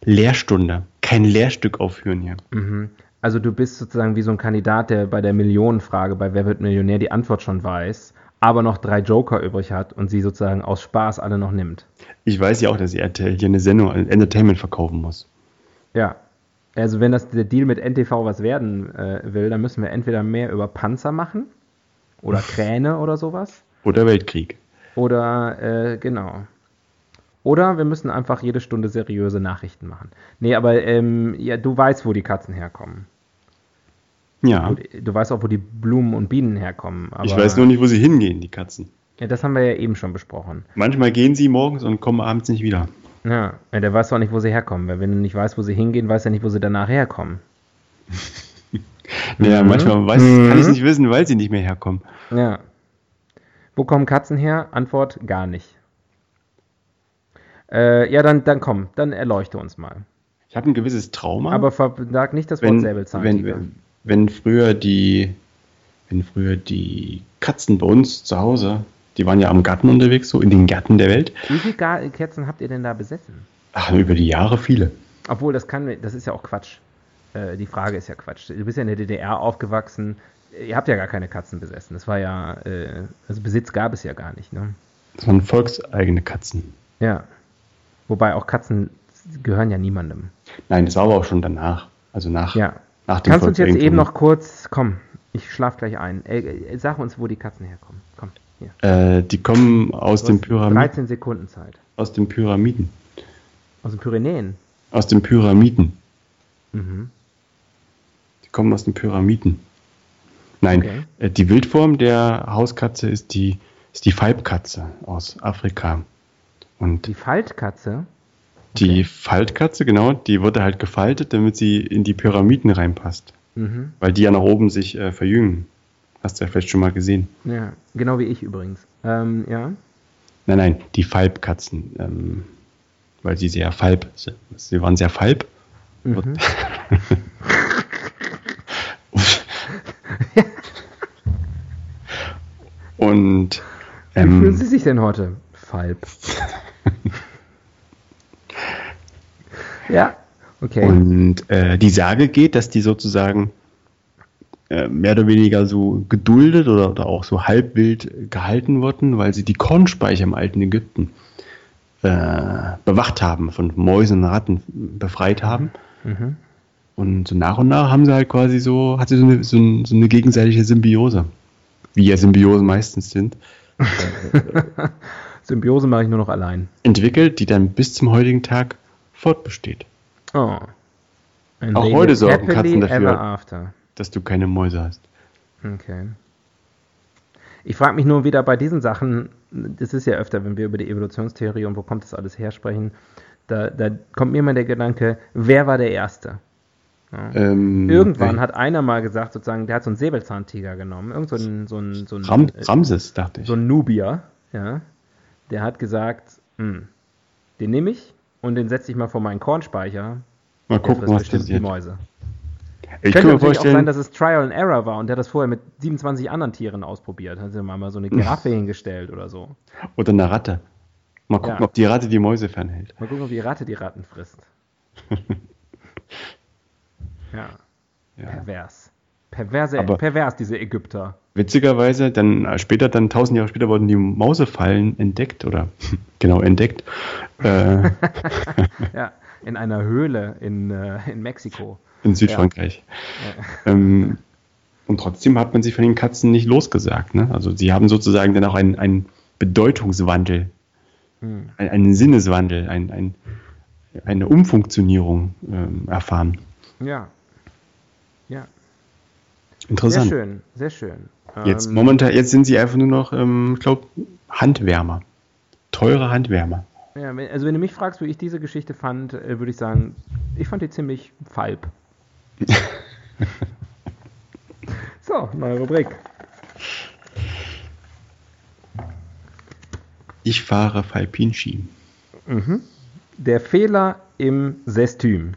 Lehrstunde, kein Lehrstück aufführen hier. Mhm. Also du bist sozusagen wie so ein Kandidat, der bei der Millionenfrage bei Wer wird Millionär die Antwort schon weiß, aber noch drei Joker übrig hat und sie sozusagen aus Spaß alle noch nimmt. Ich weiß ja auch, dass RTL hier eine Sendung, ein Entertainment verkaufen muss. Ja, also wenn das der Deal mit NTV was werden äh, will, dann müssen wir entweder mehr über Panzer machen oder Kräne oder sowas. Oder Weltkrieg. Oder, äh, genau. Oder wir müssen einfach jede Stunde seriöse Nachrichten machen. Nee, aber ähm, ja, du weißt, wo die Katzen herkommen. Ja. Du, du weißt auch, wo die Blumen und Bienen herkommen. ich weiß nur nicht, wo sie hingehen, die Katzen. Ja, das haben wir ja eben schon besprochen. Manchmal gehen sie morgens und kommen abends nicht wieder. Ja, der weiß auch nicht, wo sie herkommen. Weil wenn du nicht weißt, wo sie hingehen, weiß er nicht, wo sie danach herkommen. ja, mhm. manchmal weiß, mhm. kann ich nicht wissen, weil sie nicht mehr herkommen. Ja. Wo kommen Katzen her? Antwort, gar nicht. Äh, ja, dann, dann komm, dann erleuchte uns mal. Ich habe ein gewisses Trauma. Aber sag nicht das Wort wenn, Säbelzahntiger. Wenn, wenn früher die, wenn früher die Katzen bei uns zu Hause, die waren ja am Garten unterwegs, so in den Gärten der Welt. Wie viele Katzen habt ihr denn da besessen? Ach, über die Jahre viele. Obwohl, das kann, das ist ja auch Quatsch. Äh, die Frage ist ja Quatsch. Du bist ja in der DDR aufgewachsen. Ihr habt ja gar keine Katzen besessen. Das war ja, äh, also Besitz gab es ja gar nicht. Ne? Das waren volkseigene Katzen. Ja. Wobei auch Katzen gehören ja niemandem. Nein, das war aber auch schon danach. Also nach, ja. nach dem Kannst du uns jetzt eben noch kurz, komm, ich schlaf gleich ein. Äh, äh, sag uns, wo die Katzen herkommen. Komm, Äh, die kommen aus dem Pyramiden. 13 Sekunden Zeit. Aus den Pyramiden. Aus den Pyrenäen? Aus den Pyramiden. Mhm. Die kommen aus den Pyramiden. Nein, okay. äh, die Wildform der Hauskatze ist die, ist die Falbkatze aus Afrika. Und die Faltkatze? Die okay. Faltkatze, genau, die wurde halt gefaltet, damit sie in die Pyramiden reinpasst. Mhm. Weil die ja nach oben sich äh, verjüngen. Hast du ja vielleicht schon mal gesehen. Ja, genau wie ich übrigens. Ähm, ja. Nein, nein, die Falbkatzen. Ähm, weil sie sehr falb, sie waren sehr falb. Mhm. Und ähm, Wie fühlen Sie sich denn heute? Falb. ja, okay. Und äh, die Sage geht, dass die sozusagen mehr oder weniger so geduldet oder, oder auch so halbwild gehalten wurden, weil sie die Kornspeicher im alten Ägypten äh, bewacht haben, von Mäusen und Ratten befreit haben. Mhm. Und so nach und nach haben sie halt quasi so, hat sie so eine, so, ein, so eine gegenseitige Symbiose, wie ja Symbiosen meistens sind. Symbiose mache ich nur noch allein. Entwickelt, die dann bis zum heutigen Tag fortbesteht. Oh. And Auch heute sorgen Katzen dafür, dass du keine Mäuse hast. Okay. Ich frage mich nur wieder bei diesen Sachen, das ist ja öfter, wenn wir über die Evolutionstheorie und wo kommt das alles her sprechen, da, da kommt mir immer der Gedanke, wer war der Erste? Ja. Ähm, Irgendwann hat einer mal gesagt, sozusagen, der hat so einen Säbelzahntiger genommen, irgend so ein, so ein, so ein Ram, Ramses, dachte ich. So ein Nubier, ja. Der hat gesagt, hm, den nehme ich und den setze ich mal vor meinen Kornspeicher. Mal gucken, was passiert. Die Mäuse. Ich Könnte kann mir vorstellen, auch sein, dass es Trial and Error war und der das vorher mit 27 anderen Tieren ausprobiert. Hat sie mal so eine Giraffe hingestellt oder so. Oder eine Ratte. Mal gucken, ja. ob die Ratte die Mäuse fernhält. Mal gucken, ob die Ratte die Ratten frisst. ja. ja. Pervers. Perverse, Aber pervers, diese Ägypter. Witzigerweise, dann äh, später, dann tausend Jahre später wurden die Mausefallen entdeckt oder genau entdeckt. äh. ja, in einer Höhle in, äh, in Mexiko. In Südfrankreich. Ja. Ähm, und trotzdem hat man sich von den Katzen nicht losgesagt. Ne? Also sie haben sozusagen dann auch einen, einen Bedeutungswandel, hm. einen, einen, Sinneswandel, ein, ein, eine Umfunktionierung ähm, erfahren. Ja. Ja. Interessant. Sehr schön, sehr schön. Jetzt ähm, momentan, jetzt sind sie einfach nur noch, ähm, ich glaube, Handwärmer. Teure Handwärmer. Ja, also wenn du mich fragst, wie ich diese Geschichte fand, äh, würde ich sagen, ich fand die ziemlich falb. So, neue Rubrik. Ich fahre Falpinski. Mhm. Der Fehler im Sestüm.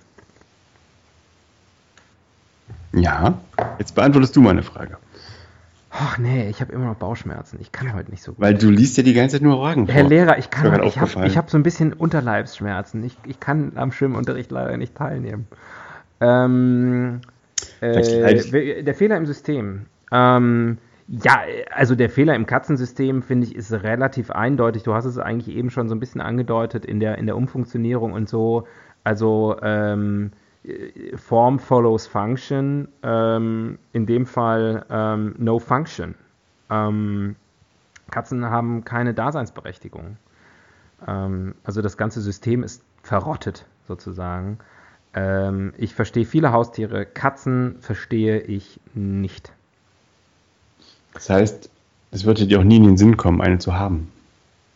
Ja, jetzt beantwortest du meine Frage. Ach nee, ich habe immer noch Bauchschmerzen. Ich kann heute nicht so gut. Weil du liest ja die ganze Zeit nur vor. Herr Lehrer, ich kann, ich habe hab so ein bisschen Unterleibsschmerzen. Ich, ich kann am Schwimmunterricht leider nicht teilnehmen. Ähm, äh, der Fehler im System. Ähm, ja, also der Fehler im Katzensystem, finde ich, ist relativ eindeutig. Du hast es eigentlich eben schon so ein bisschen angedeutet in der, in der Umfunktionierung und so. Also ähm, Form follows Function, ähm, in dem Fall ähm, no function. Ähm, Katzen haben keine Daseinsberechtigung. Ähm, also das ganze System ist verrottet sozusagen. Ähm, ich verstehe viele Haustiere, Katzen verstehe ich nicht. Das heißt, es würde dir auch nie in den Sinn kommen, eine zu haben.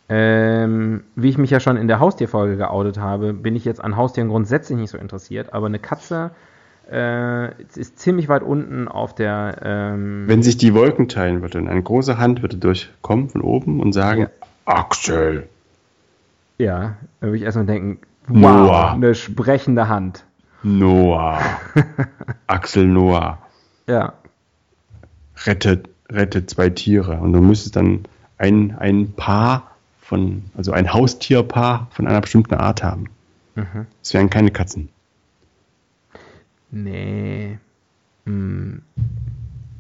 Ähm, wie ich mich ja schon in der Haustierfolge geoutet habe, bin ich jetzt an Haustieren grundsätzlich nicht so interessiert, aber eine Katze äh, ist ziemlich weit unten auf der. Ähm Wenn sich die Wolken teilen würden, eine große Hand würde durchkommen von oben und sagen: ja. Axel. Ja, da würde ich erstmal denken: Wow, Noah. eine sprechende Hand. Noah. Axel Noah. Ja. Rettet, rettet zwei Tiere. Und du müsstest dann ein, ein Paar von, also ein Haustierpaar von einer bestimmten Art haben. Mhm. Wären keine Katzen. Nee. Hm.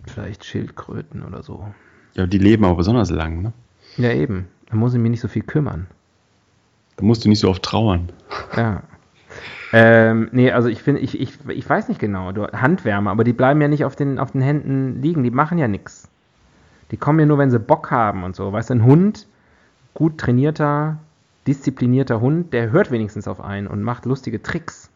Vielleicht Schildkröten oder so. Ja, die leben aber besonders lang, ne? Ja, eben. Da muss ich mich nicht so viel kümmern. Da musst du nicht so oft trauern. Ja. Ähm, nee, also ich finde, ich, ich, ich weiß nicht genau, du, Handwärme, aber die bleiben ja nicht auf den, auf den Händen liegen, die machen ja nichts. Die kommen ja nur, wenn sie Bock haben und so. Weißt du, ein Hund, gut trainierter, disziplinierter Hund, der hört wenigstens auf einen und macht lustige Tricks.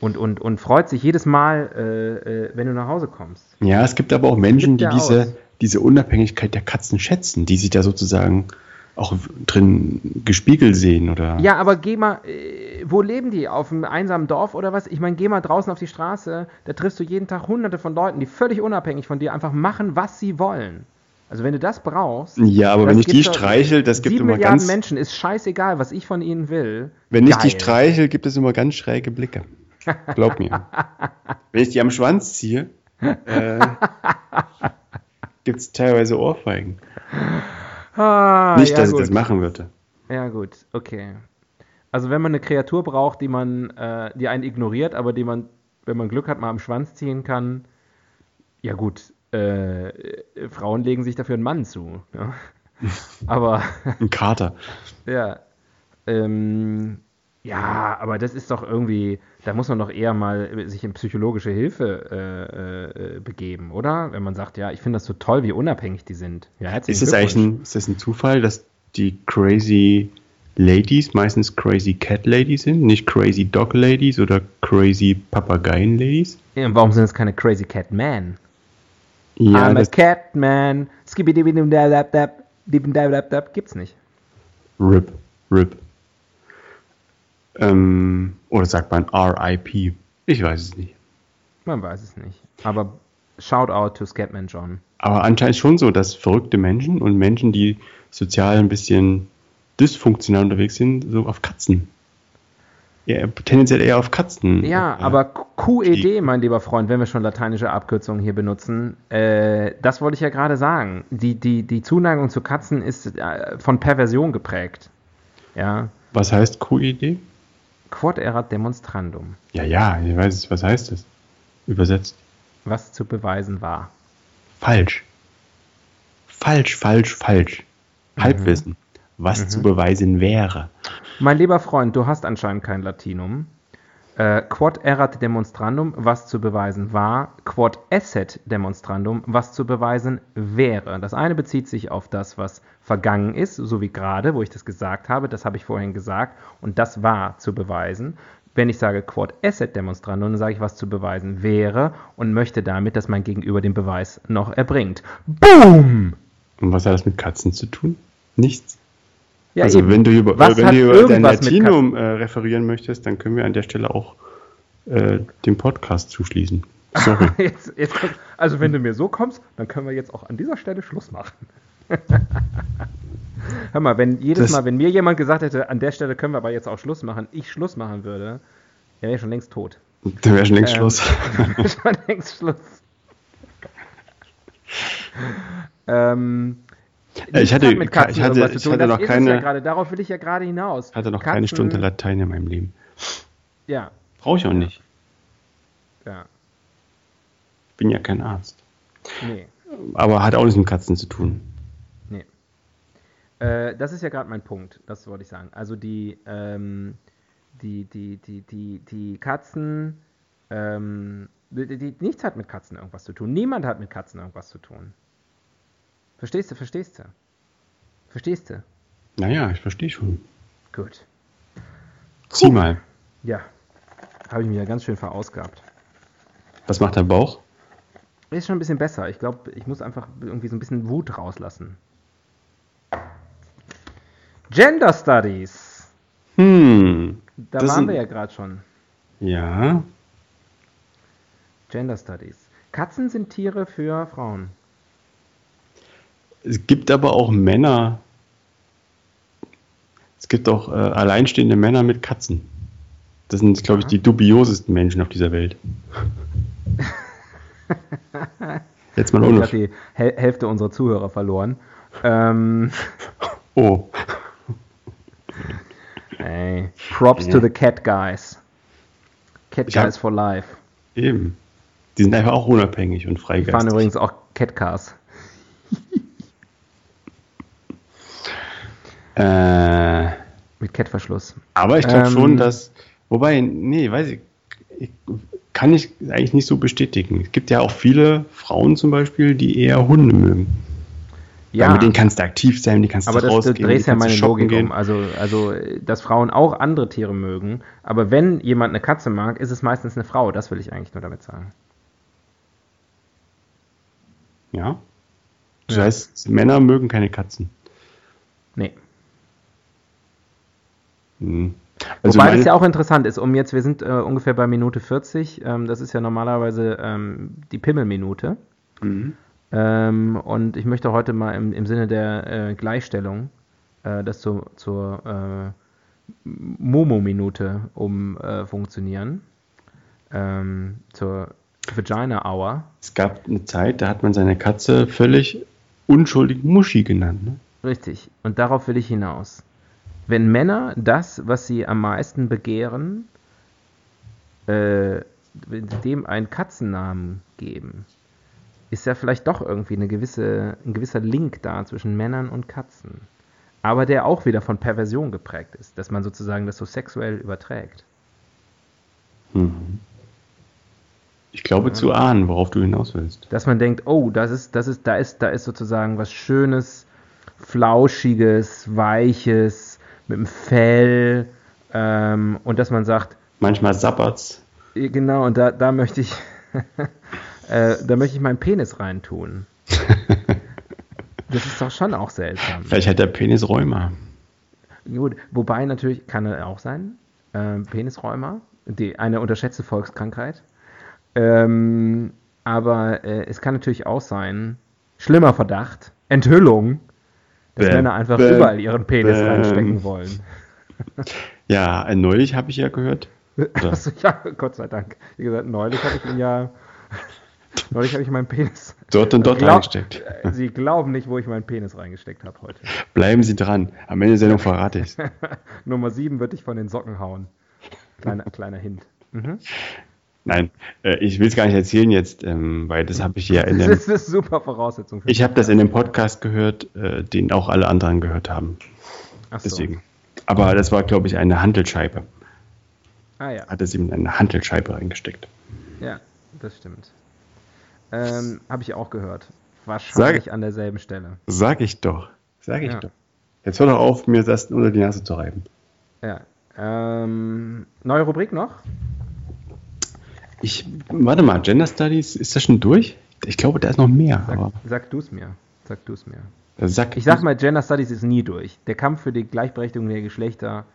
Und, und, und freut sich jedes Mal, äh, äh, wenn du nach Hause kommst. Ja, es gibt aber auch Menschen, die diese, diese Unabhängigkeit der Katzen schätzen, die sich da sozusagen auch drin gespiegelt sehen oder. Ja, aber geh mal, äh, wo leben die? Auf einem einsamen Dorf oder was? Ich meine, geh mal draußen auf die Straße, da triffst du jeden Tag hunderte von Leuten, die völlig unabhängig von dir einfach machen, was sie wollen. Also wenn du das brauchst. Ja, aber wenn ich die streichel, das gibt immer Milliarden ganz. Menschen ist scheißegal, was ich von ihnen will. Wenn ich die streichel, gibt es immer ganz schräge Blicke. Glaub mir. wenn ich die am Schwanz ziehe, äh, gibt es teilweise Ohrfeigen. Ah, Nicht, ja, dass gut. ich das machen würde. Ja, gut, okay. Also wenn man eine Kreatur braucht, die man, äh, die einen ignoriert, aber die man, wenn man Glück hat, mal am Schwanz ziehen kann, ja gut, äh, Frauen legen sich dafür einen Mann zu. Ja? aber. Ein Kater. ja. Ähm, ja, aber das ist doch irgendwie, da muss man doch eher mal sich in psychologische Hilfe äh, äh, begeben, oder? Wenn man sagt, ja, ich finde das so toll, wie unabhängig die sind. Ja, ist das eigentlich ein, ist das ein Zufall, dass die crazy Ladies meistens crazy Cat Ladies sind, nicht crazy Dog Ladies oder crazy Papageien Ladies? Ja, und warum sind es keine crazy Cat Man? Ja, I'm a Cat Man. Gibt's nicht. RIP, RIP. Ähm, oder sagt man RIP? Ich weiß es nicht. Man weiß es nicht. Aber shout out to Scatman John. Aber anscheinend schon so, dass verrückte Menschen und Menschen, die sozial ein bisschen dysfunktional unterwegs sind, so auf Katzen. Ja, tendenziell eher auf Katzen. Ja, aber QED, mein lieber Freund, wenn wir schon lateinische Abkürzungen hier benutzen, äh, das wollte ich ja gerade sagen. Die, die, die Zuneigung zu Katzen ist äh, von Perversion geprägt. Ja. Was heißt QED? Quod erat demonstrandum. Ja, ja, ich weiß es. Was heißt das? Übersetzt. Was zu beweisen war. Falsch. Falsch, falsch, falsch. Mhm. Halbwissen. Was mhm. zu beweisen wäre. Mein lieber Freund, du hast anscheinend kein Latinum. Äh, quod erat demonstrandum, was zu beweisen war, quod esset demonstrandum, was zu beweisen wäre. Das eine bezieht sich auf das, was vergangen ist, so wie gerade, wo ich das gesagt habe, das habe ich vorhin gesagt, und das war zu beweisen. Wenn ich sage quod esset demonstrandum, dann sage ich, was zu beweisen wäre und möchte damit, dass mein Gegenüber den Beweis noch erbringt. Boom! Und was hat das mit Katzen zu tun? Nichts. Ja, also eben. wenn du über, Was wenn du über dein Latinum äh, referieren möchtest, dann können wir an der Stelle auch äh, den Podcast zuschließen. Sorry. jetzt, jetzt, also wenn du mir so kommst, dann können wir jetzt auch an dieser Stelle Schluss machen. Hör mal, wenn jedes das Mal, wenn mir jemand gesagt hätte, an der Stelle können wir aber jetzt auch Schluss machen, ich Schluss machen würde, dann wäre ich schon längst tot. Dann wäre schon längst ähm, Schluss. schon längst Schluss. ähm, ich hatte, ich hatte, ich hatte noch keine. Ja grade, darauf will ich ja gerade hinaus. Ich hatte noch Katzen, keine Stunde Latein in meinem Leben. Ja. Brauche ich auch nicht. Ja. Bin ja kein Arzt. Nee. Aber hat auch nichts mit Katzen zu tun. Nee. Äh, das ist ja gerade mein Punkt, das wollte ich sagen. Also die, ähm, die, die, die, die, die Katzen, ähm, die, die, nichts hat mit Katzen irgendwas zu tun. Niemand hat mit Katzen irgendwas zu tun. Verstehst du, verstehst du? Verstehst du? Naja, ich verstehe schon. Gut. Zieh mal. Ja. Habe ich mir ja ganz schön verausgabt. Was macht dein Bauch? Ist schon ein bisschen besser. Ich glaube, ich muss einfach irgendwie so ein bisschen Wut rauslassen. Gender Studies. Hm. Da waren sind... wir ja gerade schon. Ja. Gender Studies. Katzen sind Tiere für Frauen. Es gibt aber auch Es gibt auch äh, alleinstehende Männer mit Katzen. Das sind, glaube ich, die dubiosesten Menschen auf dieser Welt. Jetzt mal ohne. Ich habe die Hälfte unserer Zuhörer verloren. Ähm, oh. Ey, props ja. to the Cat Guys. Cat ich Guys hab, for Life. Eben. Die sind einfach auch unabhängig und freigeistig. Die fahren übrigens auch Cat Cars. äh, Mit Kettverschluss. Aber ich glaube ähm, schon, dass. Wobei, nee, weiß ich, ich. Kann ich eigentlich nicht so bestätigen. Es gibt ja auch viele Frauen zum Beispiel, die eher Hunde mögen. Ja. Weil mit denen kannst du aktiv sein, die kannst aber du rausgehen. Aber du drehst ja meine Logik gehen. um. Also, also, dass Frauen auch andere Tiere mögen. Aber wenn jemand eine Katze mag, ist es meistens eine Frau. Das will ich eigentlich nur damit sagen. Ja. Das heißt, Männer mögen keine Katzen. Nee. Hm. Also Wobei das ja auch interessant ist, um jetzt, wir sind äh, ungefähr bei Minute 40, ähm, das ist ja normalerweise ähm, die Pimmelminute. Mhm. Ähm, und ich möchte heute mal im, im Sinne der äh, Gleichstellung äh, das zu, zur äh, Momo-Minute umfunktionieren. Äh, ähm, zur Vagina Hour. Es gab eine Zeit, da hat man seine Katze völlig unschuldig Muschi genannt. Ne? Richtig. Und darauf will ich hinaus. Wenn Männer das, was sie am meisten begehren, äh, dem einen Katzennamen geben, ist ja vielleicht doch irgendwie eine gewisse, ein gewisser Link da zwischen Männern und Katzen. Aber der auch wieder von Perversion geprägt ist, dass man sozusagen das so sexuell überträgt. Mhm. Ich glaube ja. zu ahnen, worauf du hinaus willst. Dass man denkt, oh, das ist, das ist, da ist, da ist sozusagen was Schönes, Flauschiges, Weiches, mit dem Fell, ähm, und dass man sagt. Manchmal sappert's. Genau, und da, da möchte ich, äh, da möchte ich meinen Penis reintun. das ist doch schon auch seltsam. Vielleicht hat der Penis Rheuma. Gut, wobei natürlich kann er auch sein, äh, Penisrheuma, die, eine unterschätzte Volkskrankheit. Ähm, aber äh, es kann natürlich auch sein, schlimmer Verdacht, Enthüllung, dass Männer einfach bäm, überall ihren Penis bäm. reinstecken wollen. Ja, neulich habe ich ja gehört. Achso, ja, Gott sei Dank. Wie gesagt, neulich habe ich ihn ja Neulich habe ich meinen Penis. Dort und dort glaub, reingesteckt. Sie glauben nicht, wo ich meinen Penis reingesteckt habe heute. Bleiben Sie dran. Am Ende der Sendung verrate ich Nummer 7 wird dich von den Socken hauen. Kleiner, kleiner Hint. Mhm. Nein, äh, ich will es gar nicht erzählen jetzt, ähm, weil das habe ich ja in dem. Das ist super Voraussetzung. Für ich habe das in dem Podcast gehört, äh, den auch alle anderen gehört haben. Ach so. Deswegen. Aber das war, glaube ich, eine Handelscheibe. Ah ja. Hat es ihm eine Handelscheibe reingesteckt. Ja, das stimmt. Ähm, Habe ich auch gehört. Wahrscheinlich sag, an derselben Stelle. Sag ich doch. Sag ich ja. doch. Jetzt hör doch auf, mir das unter die Nase zu reiben. Ja. Ähm, neue Rubrik noch? Ich, warte mal, Gender Studies, ist das schon durch? Ich glaube, da ist noch mehr. Sag, sag du es mir. Sag du es mir. Sag ich sag mal, Gender Studies ist nie durch. Der Kampf für die Gleichberechtigung der Geschlechter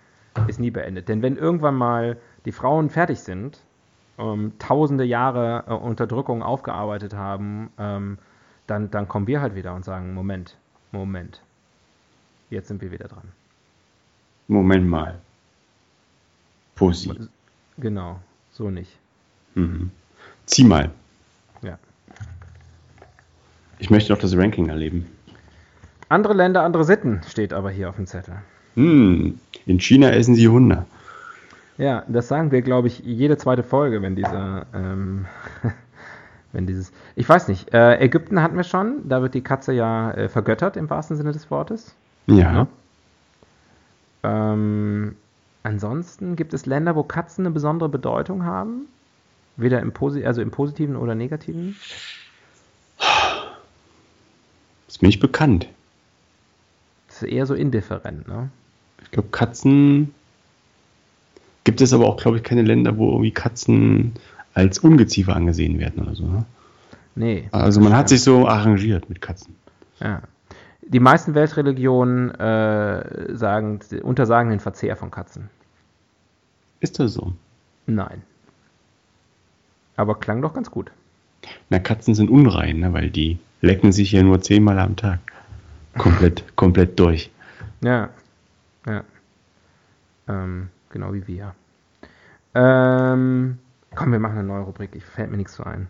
ist nie beendet. Denn wenn irgendwann mal die Frauen fertig sind ähm, tausende Jahre äh, Unterdrückung aufgearbeitet haben, ähm, dann, dann kommen wir halt wieder und sagen, Moment, Moment, jetzt sind wir wieder dran. Moment mal. Pussy. Genau, so nicht. Mhm. Zieh mal. Ja. Ich möchte doch das Ranking erleben. Andere Länder, andere Sitten steht aber hier auf dem Zettel. Hm. In China essen sie Hunde. Ja, das sagen wir, glaube ich, jede zweite Folge, wenn diese, ähm, wenn dieses, ich weiß nicht, äh, Ägypten hatten wir schon, da wird die Katze ja äh, vergöttert im wahrsten Sinne des Wortes. Ja. Ähm, ansonsten gibt es Länder, wo Katzen eine besondere Bedeutung haben, weder im, Posi also im positiven oder negativen. Ist mir nicht bekannt. Das ist eher so indifferent, ne? Ich glaube, Katzen Gibt es aber auch, glaube ich, keine Länder, wo irgendwie Katzen als Ungeziefer angesehen werden oder so. Ne? Nee. Also man hat sich so arrangiert mit Katzen. Ja. Die meisten Weltreligionen äh, sagen, untersagen den Verzehr von Katzen. Ist das so? Nein. Aber klang doch ganz gut. Na, Katzen sind unrein, ne, weil die lecken sich ja nur zehnmal am Tag. Komplett, komplett durch. Ja. Ja. Ähm, genau wie wir. Ähm, komm, wir machen eine neue Rubrik. Ich fällt mir nichts so ein.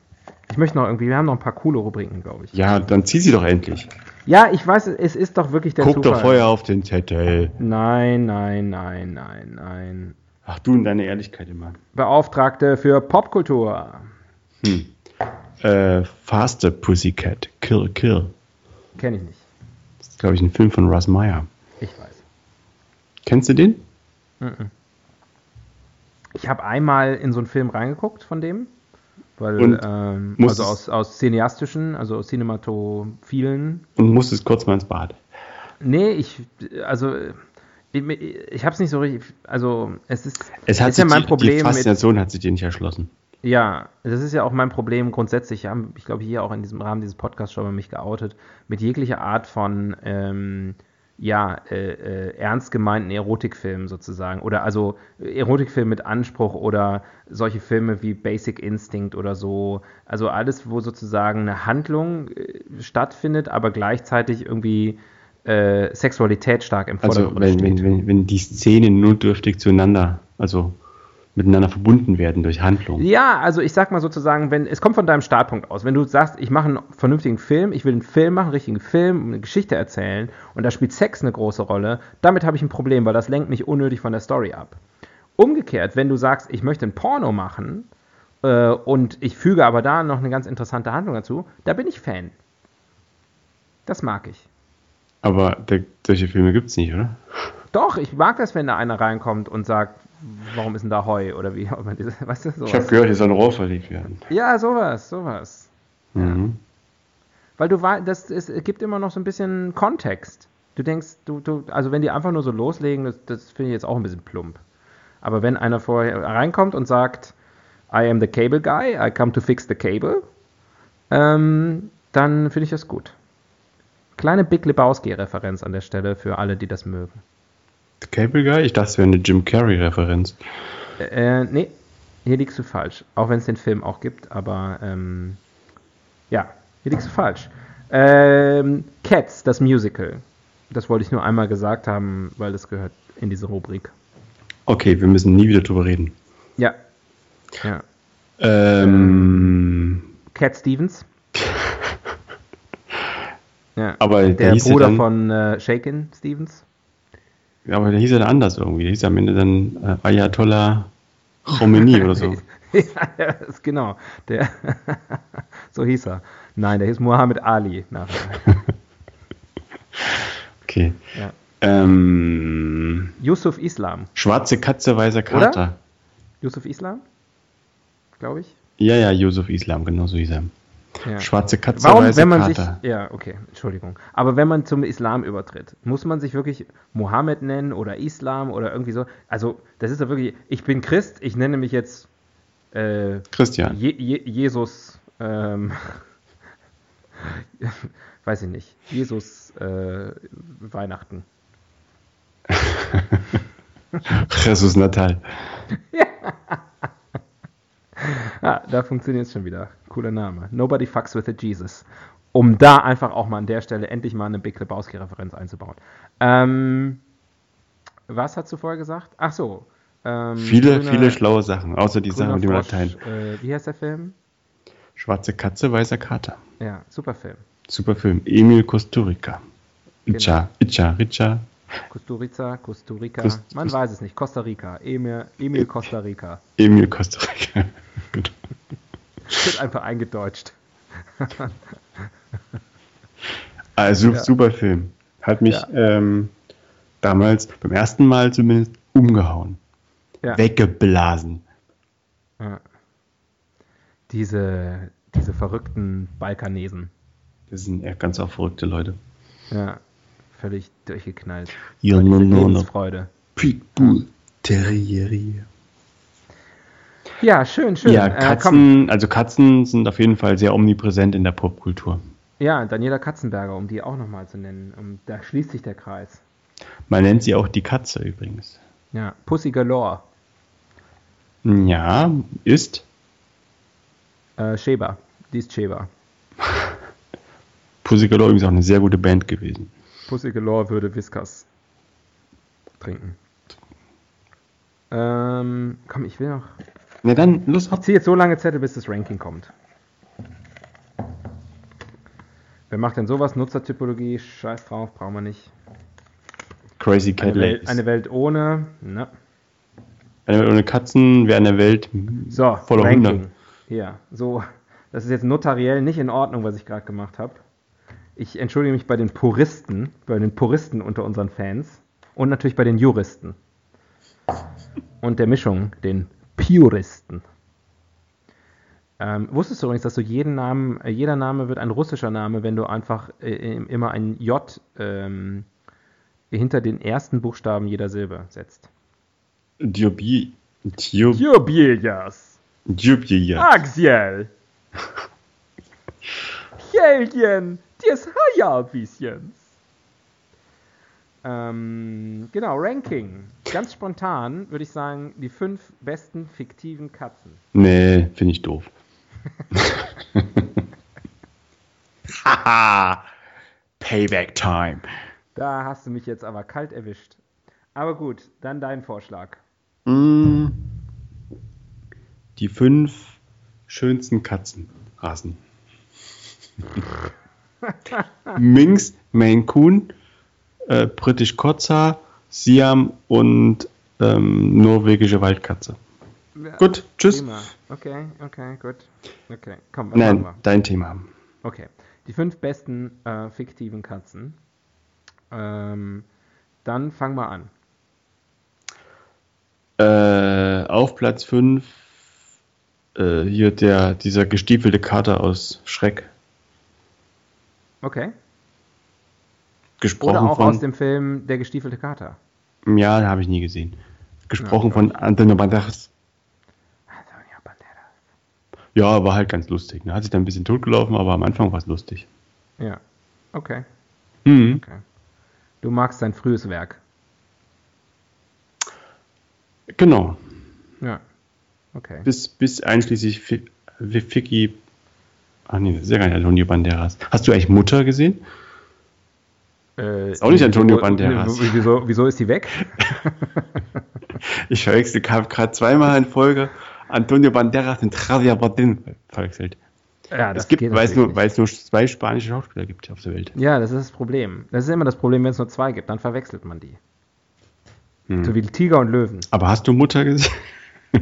Ich möchte noch irgendwie, wir haben noch ein paar coole Rubriken, glaube ich. Ja, dann zieh sie doch endlich. Ja, ich weiß, es ist doch wirklich der Guck Zufall. doch vorher auf den Zettel. Nein, nein, nein, nein, nein. Ach du und deine Ehrlichkeit immer. Beauftragte für Popkultur. Hm. Äh, Faster Pussycat, Kill Kill. Kenn ich nicht. Das ist, glaube ich, ein Film von Russ Meyer. Ich weiß. Kennst du den? Ich habe einmal in so einen Film reingeguckt von dem. Weil, ähm, also aus, aus cineastischen, also aus cinematophilen. Und musstest kurz mal ins Bad. Nee, ich, also, ich, ich habe es nicht so richtig, also, es ist, es hat ist ja mein die, Problem. Die Faszination mit, hat sich dir nicht erschlossen. Ja, das ist ja auch mein Problem grundsätzlich. Ich glaube, hier auch in diesem Rahmen dieses Podcasts schon mal mich geoutet, mit jeglicher Art von, ähm, ja, äh, äh, ernst gemeinten Erotikfilmen sozusagen. Oder also Erotikfilme mit Anspruch oder solche Filme wie Basic Instinct oder so. Also alles, wo sozusagen eine Handlung äh, stattfindet, aber gleichzeitig irgendwie äh, Sexualität stark im also, Vordergrund also, wenn, steht. Wenn, wenn, wenn die Szenen notdürftig zueinander, also miteinander verbunden werden durch Handlung. Ja, also ich sag mal sozusagen, wenn es kommt von deinem Startpunkt aus. Wenn du sagst, ich mache einen vernünftigen Film, ich will einen Film machen, einen richtigen Film, eine Geschichte erzählen und da spielt Sex eine große Rolle, damit habe ich ein Problem, weil das lenkt mich unnötig von der Story ab. Umgekehrt, wenn du sagst, ich möchte ein Porno machen äh, und ich füge aber da noch eine ganz interessante Handlung dazu, da bin ich Fan. Das mag ich. Aber der, solche Filme gibt es nicht, oder? Doch, ich mag das, wenn da einer reinkommt und sagt, warum ist denn da Heu oder wie weißt du, sowas. Ich habe gehört, hier soll ein Rohr verlegt werden. Ja, sowas, sowas. Mhm. Weil du das es gibt immer noch so ein bisschen Kontext. Du denkst, du, du, also wenn die einfach nur so loslegen, das, das finde ich jetzt auch ein bisschen plump. Aber wenn einer vorher reinkommt und sagt, I am the cable guy, I come to fix the cable, ähm, dann finde ich das gut. Kleine Big Lebowski-Referenz an der Stelle für alle, die das mögen. Cable Guy? Ich dachte, es wäre eine Jim Carrey-Referenz. Äh, nee, hier liegst du falsch. Auch wenn es den Film auch gibt, aber ähm, ja, hier liegst du falsch. Ähm, Cats, das Musical. Das wollte ich nur einmal gesagt haben, weil das gehört in diese Rubrik. Okay, wir müssen nie wieder drüber reden. Ja. ja. Ähm, Cat Stevens. Ja. Aber der Bruder dann, von äh, Shaken Stevens. Ja, aber der hieß ja anders irgendwie. Der hieß am Ende dann äh, Ayatollah Khomeini oder so. ja, ist genau. Der, so hieß er. Nein, der hieß Muhammad Ali nachher. okay. Ja. Ähm, Yusuf Islam. Schwarze Katze, weißer Kater. Oder? Yusuf Islam? Glaube ich. Ja, ja, Yusuf Islam, genau so hieß er. Ja. Schwarze Katze, Warum, weiße wenn man Kater. Sich, ja, okay, Entschuldigung. Aber wenn man zum Islam übertritt, muss man sich wirklich Mohammed nennen oder Islam oder irgendwie so? Also, das ist ja wirklich, ich bin Christ, ich nenne mich jetzt äh, Christian. Je, Je, Jesus, ähm, weiß ich nicht, Jesus äh, Weihnachten. Jesus Natal. ja. ah, da funktioniert es schon wieder. Cooler Name. Nobody fucks with a Jesus. Um da einfach auch mal an der Stelle endlich mal eine Big Lebowski-Referenz einzubauen. Ähm, was hast du vorher gesagt? Ach so. Ähm, viele, grüne, viele schlaue Sachen, außer die Sachen mit dem Latein. Äh, wie heißt der Film? Schwarze Katze, weißer Kater. Ja, super Film. Super Film. Emil Kosturica. Icha, genau. Icha, Richa. Kosturica, Kosturica. Cost Man weiß es nicht. Costa Rica. Emil, Emil Costa Rica. Emil Costa Rica. Wird einfach eingedeutscht. also ja. super Film. Hat mich ja. ähm, damals beim ersten Mal zumindest umgehauen. Ja. Weggeblasen. Diese, diese verrückten Balkanesen. Das sind ja ganz auch verrückte Leute. Ja, völlig durchgeknallt. Ja, no, no, no. Freude. Pitbull Terrier. Ja, schön, schön. Ja, äh, Katzen, äh, also Katzen sind auf jeden Fall sehr omnipräsent in der Popkultur. Ja, Daniela Katzenberger, um die auch nochmal zu nennen. Um, da schließt sich der Kreis. Man nennt sie auch die Katze übrigens. Ja, Pussy Galore. Ja, ist? Äh, Sheba. Die ist Sheba. Pussy Galore übrigens auch eine sehr gute Band gewesen. Pussy Galore würde Whiskas trinken. Ähm, komm, ich will noch. Na dann, los. Ich ziehe jetzt so lange Zettel, bis das Ranking kommt. Wer macht denn sowas? Nutzertypologie, scheiß drauf, brauchen wir nicht. Crazy Cat eine Welt, eine Welt ohne. Ne. Eine Welt ohne Katzen wäre eine Welt so, voller Ranking. Hunde. Ja, so. Das ist jetzt notariell nicht in Ordnung, was ich gerade gemacht habe. Ich entschuldige mich bei den Puristen, bei den Puristen unter unseren Fans und natürlich bei den Juristen. Und der Mischung, den Puristen. Ähm, wusstest du übrigens, dass du jeden Namen, äh, jeder Name wird ein russischer Name, wenn du einfach äh, immer ein J ähm, hinter den ersten Buchstaben jeder Silbe setzt? Diobi. Diobiljas. Diobiljas. Axiel. Helgen des Hayavisions. Ähm, genau, Ranking. Ganz spontan würde ich sagen, die fünf besten fiktiven Katzen. Nee, finde ich doof. Haha, Payback Time. Da hast du mich jetzt aber kalt erwischt. Aber gut, dann dein Vorschlag. Mm. Die fünf schönsten Katzenrassen. Minx, Maine Coon, äh, Britisch Kurzhaar, Siam und ähm, norwegische Waldkatze. Ja, gut, tschüss. Thema. Okay, okay, gut. Okay, komm, Nein, dein Thema. Okay, die fünf besten äh, fiktiven Katzen. Ähm, dann fang mal an. Äh, auf Platz 5 äh, hier der, dieser gestiefelte Kater aus Schreck. Okay. Gesprochen Oder auch von, aus dem Film Der gestiefelte Kater. Ja, habe ich nie gesehen. Gesprochen ja, von Antonio Banderas. Antonio Banderas. Ja, war halt ganz lustig. Ne? Hat sich dann ein bisschen totgelaufen, aber am Anfang war es lustig. Ja, okay. Mhm. okay. Du magst sein frühes Werk. Genau. Ja, okay. Bis, bis einschließlich Ficky. Ach nee, das ist ja gar nicht Antonio Banderas. Hast du eigentlich Mutter gesehen? Äh, ist auch nicht Antonio Banderas. Wieso, wieso ist die weg? ich verwechsel, gerade zweimal in Folge Antonio Banderas und Javier Bardem verwechselt. Ja, es gibt, weil es, nur, weil es nur zwei spanische Schauspieler gibt auf der Welt. Ja, das ist das Problem. Das ist immer das Problem, wenn es nur zwei gibt, dann verwechselt man die. Hm. So wie Tiger und Löwen. Aber hast du Mutter gesehen?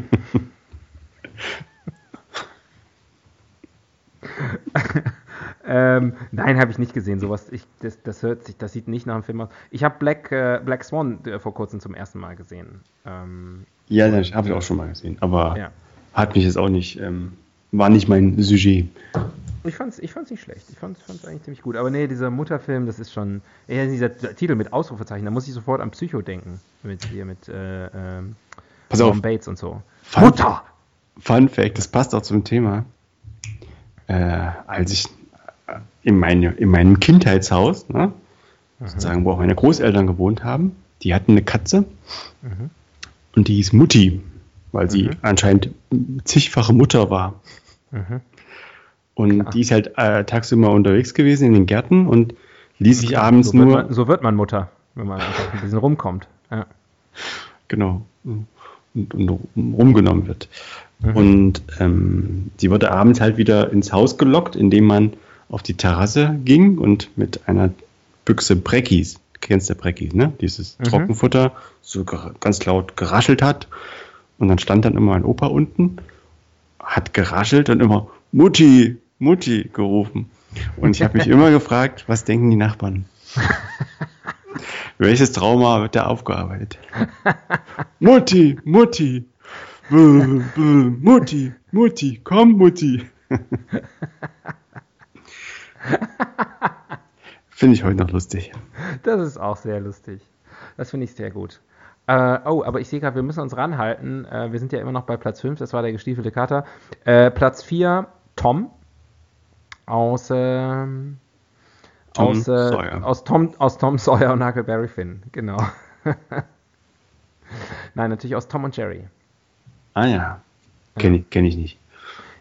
Ähm, nein, habe ich nicht gesehen. Sowas, ich, das, das, hört sich, das sieht nicht nach einem Film aus. Ich habe Black, äh, Black Swan äh, vor kurzem zum ersten Mal gesehen. Ähm, ja, das habe ich auch schon mal gesehen, aber ja. hat mich jetzt auch nicht, ähm, war nicht mein Sujet. Ich fand's, ich fand's nicht schlecht. Ich fand's, fand's eigentlich ziemlich gut. Aber nee, dieser Mutterfilm, das ist schon, ja, dieser Titel mit Ausrufezeichen, da muss ich sofort an Psycho denken. Mit hier mit äh, äh, Pass auf. Bates und so. Fun, Mutter! Fun Fact, das passt auch zum Thema. Äh, als ich in, meine, in meinem Kindheitshaus, ne, sozusagen, wo auch meine Großeltern gewohnt haben, die hatten eine Katze mhm. und die hieß Mutti, weil sie mhm. anscheinend zigfache Mutter war. Mhm. Und Klar. die ist halt äh, tagsüber unterwegs gewesen in den Gärten und ließ sich abends so nur. Man, so wird man Mutter, wenn man einfach ein bisschen rumkommt. Ja. Genau. Und, und, rumgenommen wird. Mhm. Und ähm, sie wurde abends halt wieder ins Haus gelockt, indem man auf die Terrasse ging und mit einer Büchse Breckis, kennst du Breckis, ne? Dieses mhm. Trockenfutter, so ganz laut geraschelt hat. Und dann stand dann immer mein Opa unten, hat geraschelt und immer Mutti, Mutti gerufen. Und ich habe mich immer gefragt, was denken die Nachbarn? Welches Trauma wird da aufgearbeitet? Mutti, Mutti, Mutti, Mutti, komm, Mutti. finde ich heute noch lustig. Das ist auch sehr lustig. Das finde ich sehr gut. Äh, oh, aber ich sehe gerade, wir müssen uns ranhalten. Äh, wir sind ja immer noch bei Platz 5, das war der gestiefelte Kater. Äh, Platz 4, Tom. Aus, ähm, Tom aus, äh, Sawyer. aus, Tom, aus Tom Sawyer und Huckleberry Finn, genau. Nein, natürlich aus Tom und Jerry. Ah ja, kenne ich, kenn ich nicht.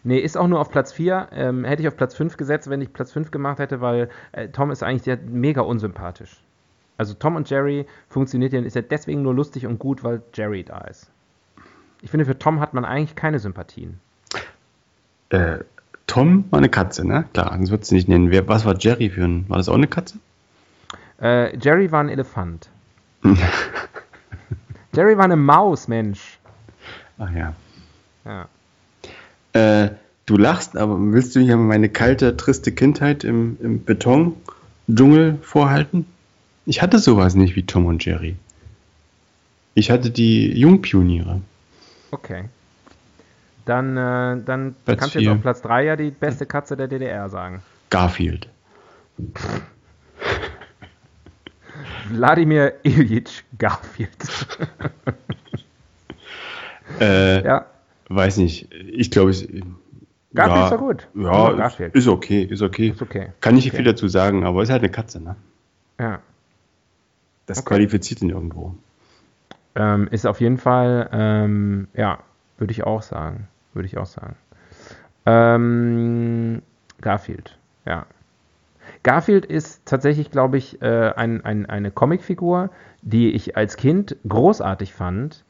Nee, ist auch nur auf Platz 4. Ähm, hätte ich auf Platz 5 gesetzt, wenn ich Platz 5 gemacht hätte, weil äh, Tom ist eigentlich sehr, mega unsympathisch. Also Tom und Jerry funktioniert ja, ist ja deswegen nur lustig und gut, weil Jerry da ist. Ich finde, für Tom hat man eigentlich keine Sympathien. Äh, Tom war eine Katze, ne? Klar, sonst würdest du nicht nennen. Wer, was war Jerry für ein. War das auch eine Katze? Äh, Jerry war ein Elefant. Jerry war eine Maus, Mensch. Ach ja. Ja. Äh, du lachst, aber willst du hier meine kalte, triste Kindheit im, im Betondschungel vorhalten? Ich hatte sowas nicht wie Tom und Jerry. Ich hatte die Jungpioniere. Okay. Dann, äh, dann kannst du jetzt auf Platz 3 ja die beste Katze der DDR sagen. Garfield. Wladimir Ilyich Garfield. äh, ja. Weiß nicht. Ich glaube, es. Garfield ja, ist ja gut. Ja, Garfield. ist okay, ist okay. Ist okay. Kann nicht okay. viel dazu sagen, aber ist halt eine Katze, ne? Ja. Das okay. qualifiziert ihn irgendwo. Ähm, ist auf jeden Fall, ähm, ja, würde ich auch sagen. Würde ich auch sagen. Ähm, Garfield, ja. Garfield ist tatsächlich, glaube ich, äh, ein, ein, eine Comicfigur, die ich als Kind großartig fand.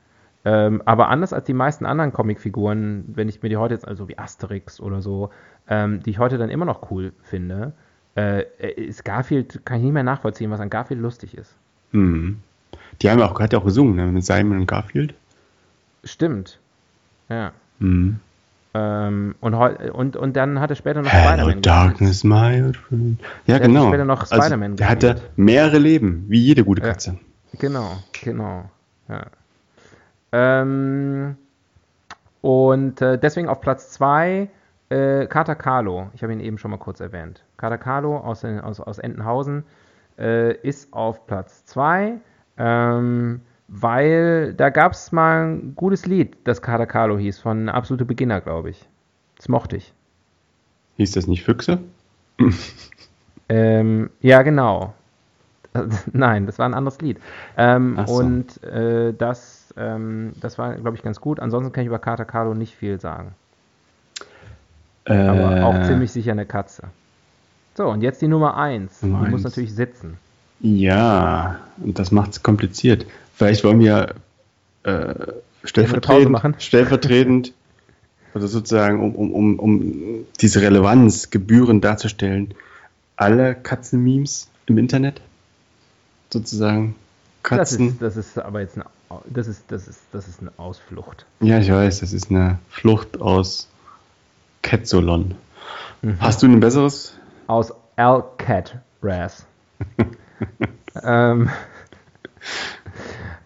Ähm, aber anders als die meisten anderen Comicfiguren, wenn ich mir die heute jetzt, also wie Asterix oder so, ähm, die ich heute dann immer noch cool finde, äh, ist Garfield, kann ich nicht mehr nachvollziehen, was an Garfield lustig ist. Mhm. Die haben auch, hat ja auch gesungen, ne, mit Simon und Garfield. Stimmt. Ja. Mhm. Ähm, und, und, und dann hat er später noch Spider-Man Darkness, my friend. Ja, der genau. Später noch also, Spider-Man also, Der hatte mehrere Leben, wie jede gute Katze. Ja, genau, genau. Ja. Ähm, und äh, deswegen auf Platz 2 äh, Kater Carlo. Ich habe ihn eben schon mal kurz erwähnt. Kater Carlo aus, aus, aus Entenhausen äh, ist auf Platz 2. Ähm, weil da gab es mal ein gutes Lied, das Kader Carlo hieß, von Absolute Beginner, glaube ich. Das mochte ich. Hieß das nicht Füchse? ähm, ja, genau. Nein, das war ein anderes Lied. Ähm, so. Und äh, das, ähm, das war, glaube ich, ganz gut. Ansonsten kann ich über Kater Carlo nicht viel sagen. Äh, Aber auch ziemlich sicher eine Katze. So, und jetzt die Nummer 1. Die muss natürlich sitzen. Ja, und das macht es kompliziert. Vielleicht wollen wir äh, stellvertretend, stellvertretend also sozusagen, um, um, um, um diese Relevanz gebührend darzustellen, alle Katzenmemes im Internet sozusagen Katzen. Das ist, das ist aber jetzt eine, das ist, das ist, das ist eine Ausflucht. Ja, ich weiß, das ist eine Flucht aus Catsolon. Mhm. Hast du ein besseres? Aus Al-Cat Ras. ähm,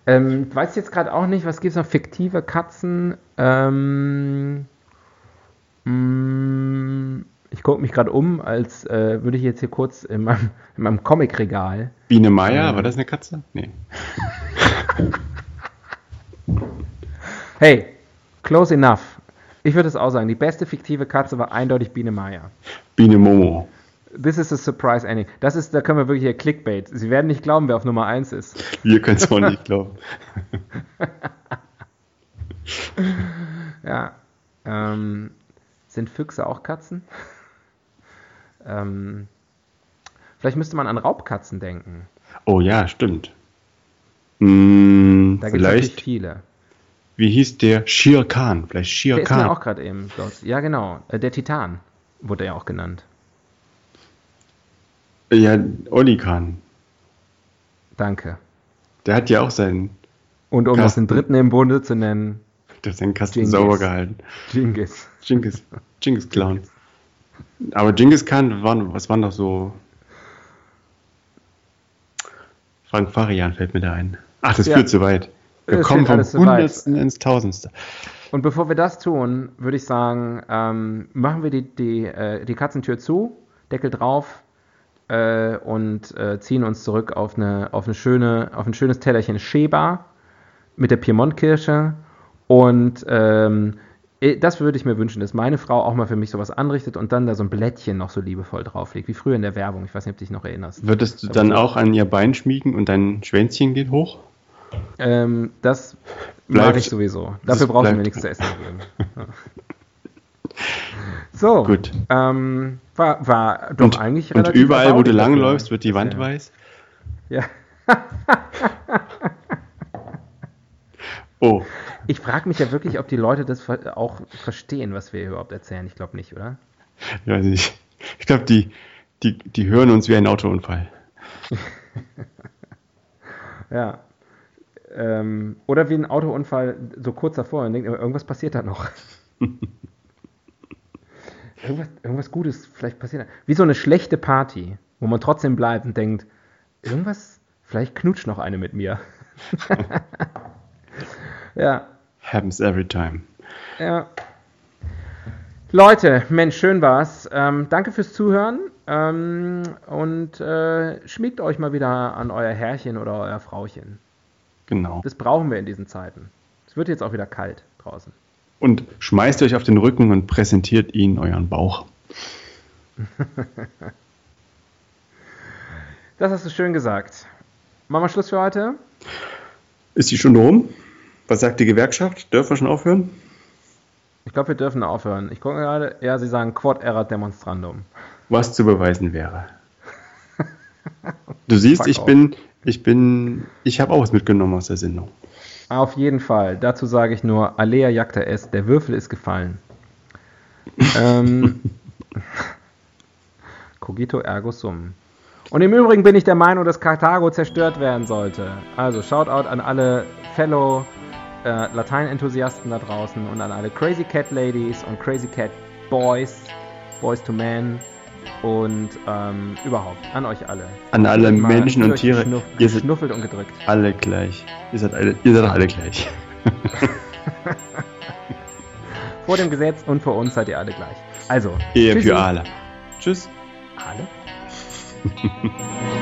ähm, weiß jetzt gerade auch nicht, was gibt es noch? Fiktive Katzen. Ähm, mh, mm, ich gucke mich gerade um, als äh, würde ich jetzt hier kurz in meinem, in meinem Comicregal. Biene Meier, ähm, war das eine Katze? Nee. hey, close enough. Ich würde es auch sagen, die beste fiktive Katze war eindeutig Biene Meier. Biene Momo. This is a surprise ending. Das ist, da können wir wirklich hier Clickbait. Sie werden nicht glauben, wer auf Nummer 1 ist. Wir können es auch nicht glauben. ja. Ähm, sind Füchse auch Katzen? Ähm, vielleicht müsste man an Raubkatzen denken. Oh ja, stimmt. Hm, da gibt es viele. Wie hieß der? Shir Khan. Vielleicht Shir der Khan. Ist mir auch gerade eben. Ja, genau. Äh, der Titan wurde ja auch genannt. Ja, Olli Kahn. Danke. Der hat ja auch seinen. Und um Kasten, noch den dritten im Bunde zu nennen. Der hat seinen Kasten Genghis. sauber gehalten. Genghis. Genghis. Genghis Clown. Aber Genghis Khan, waren, was waren doch so. Frank Farian fällt mir da ein. Ach, das ja. führt zu weit. Wir das kommen vom Hundertsten ins Tausendste. Und bevor wir das tun, würde ich sagen, ähm, machen wir die, die, äh, die Katzentür zu, Deckel drauf, äh, und äh, ziehen uns zurück auf, eine, auf, eine schöne, auf ein schönes Tellerchen Sheba mit der Piemontkirsche. Und ähm, das würde ich mir wünschen, dass meine Frau auch mal für mich sowas anrichtet und dann da so ein Blättchen noch so liebevoll drauflegt, wie früher in der Werbung. Ich weiß nicht, ob du dich noch erinnerst. Würdest du dann auch an ihr Bein schmiegen und dein Schwänzchen geht hoch? Ähm, das mache ich sowieso. Dafür brauchst du mir nichts zu essen geben. So, gut. Ähm, war, war doch und, eigentlich Und überall, wo du langläufst, wird die Wand ja. weiß? Ja. Oh. Ich frage mich ja wirklich, ob die Leute das auch verstehen, was wir überhaupt erzählen. Ich glaube nicht, oder? Ja, ich, ich glaube, die, die, die hören uns wie ein Autounfall. ja. Ähm, oder wie ein Autounfall so kurz davor und denkt, irgendwas passiert da noch. irgendwas, irgendwas Gutes vielleicht passiert da. Wie so eine schlechte Party, wo man trotzdem bleibt und denkt, irgendwas, vielleicht knutscht noch eine mit mir. ja. Happens every time. Ja. Leute, Mensch, schön war's. Ähm, danke fürs Zuhören ähm, und äh, schmiegt euch mal wieder an euer Herrchen oder euer Frauchen. Genau. Das brauchen wir in diesen Zeiten. Es wird jetzt auch wieder kalt draußen. Und schmeißt euch auf den Rücken und präsentiert ihnen euren Bauch. das hast du schön gesagt. Machen wir Schluss für heute? Ist die Stunde rum? Was sagt die Gewerkschaft? Dürfen wir schon aufhören? Ich glaube, wir dürfen aufhören. Ich gucke gerade, ja, sie sagen Quod erat demonstrandum. Was zu beweisen wäre. Du siehst, ich bin, ich bin, ich habe auch was mitgenommen aus der Sendung. Auf jeden Fall. Dazu sage ich nur, Alea jagta es, der Würfel ist gefallen. ähm, cogito ergo sum. Und im Übrigen bin ich der Meinung, dass Karthago zerstört werden sollte. Also Shoutout an alle Fellow äh, Latein-Enthusiasten da draußen und an alle Crazy Cat Ladies und Crazy Cat Boys, Boys to Men und ähm, überhaupt an euch alle. An alle Menschen und Tiere. Schnuff, ihr seid schnuffelt und gedrückt. Alle gleich. Ihr seid alle, ihr seid alle gleich. vor dem Gesetz und vor uns seid ihr alle gleich. Also. Ehe für alle. Tschüss. Alle?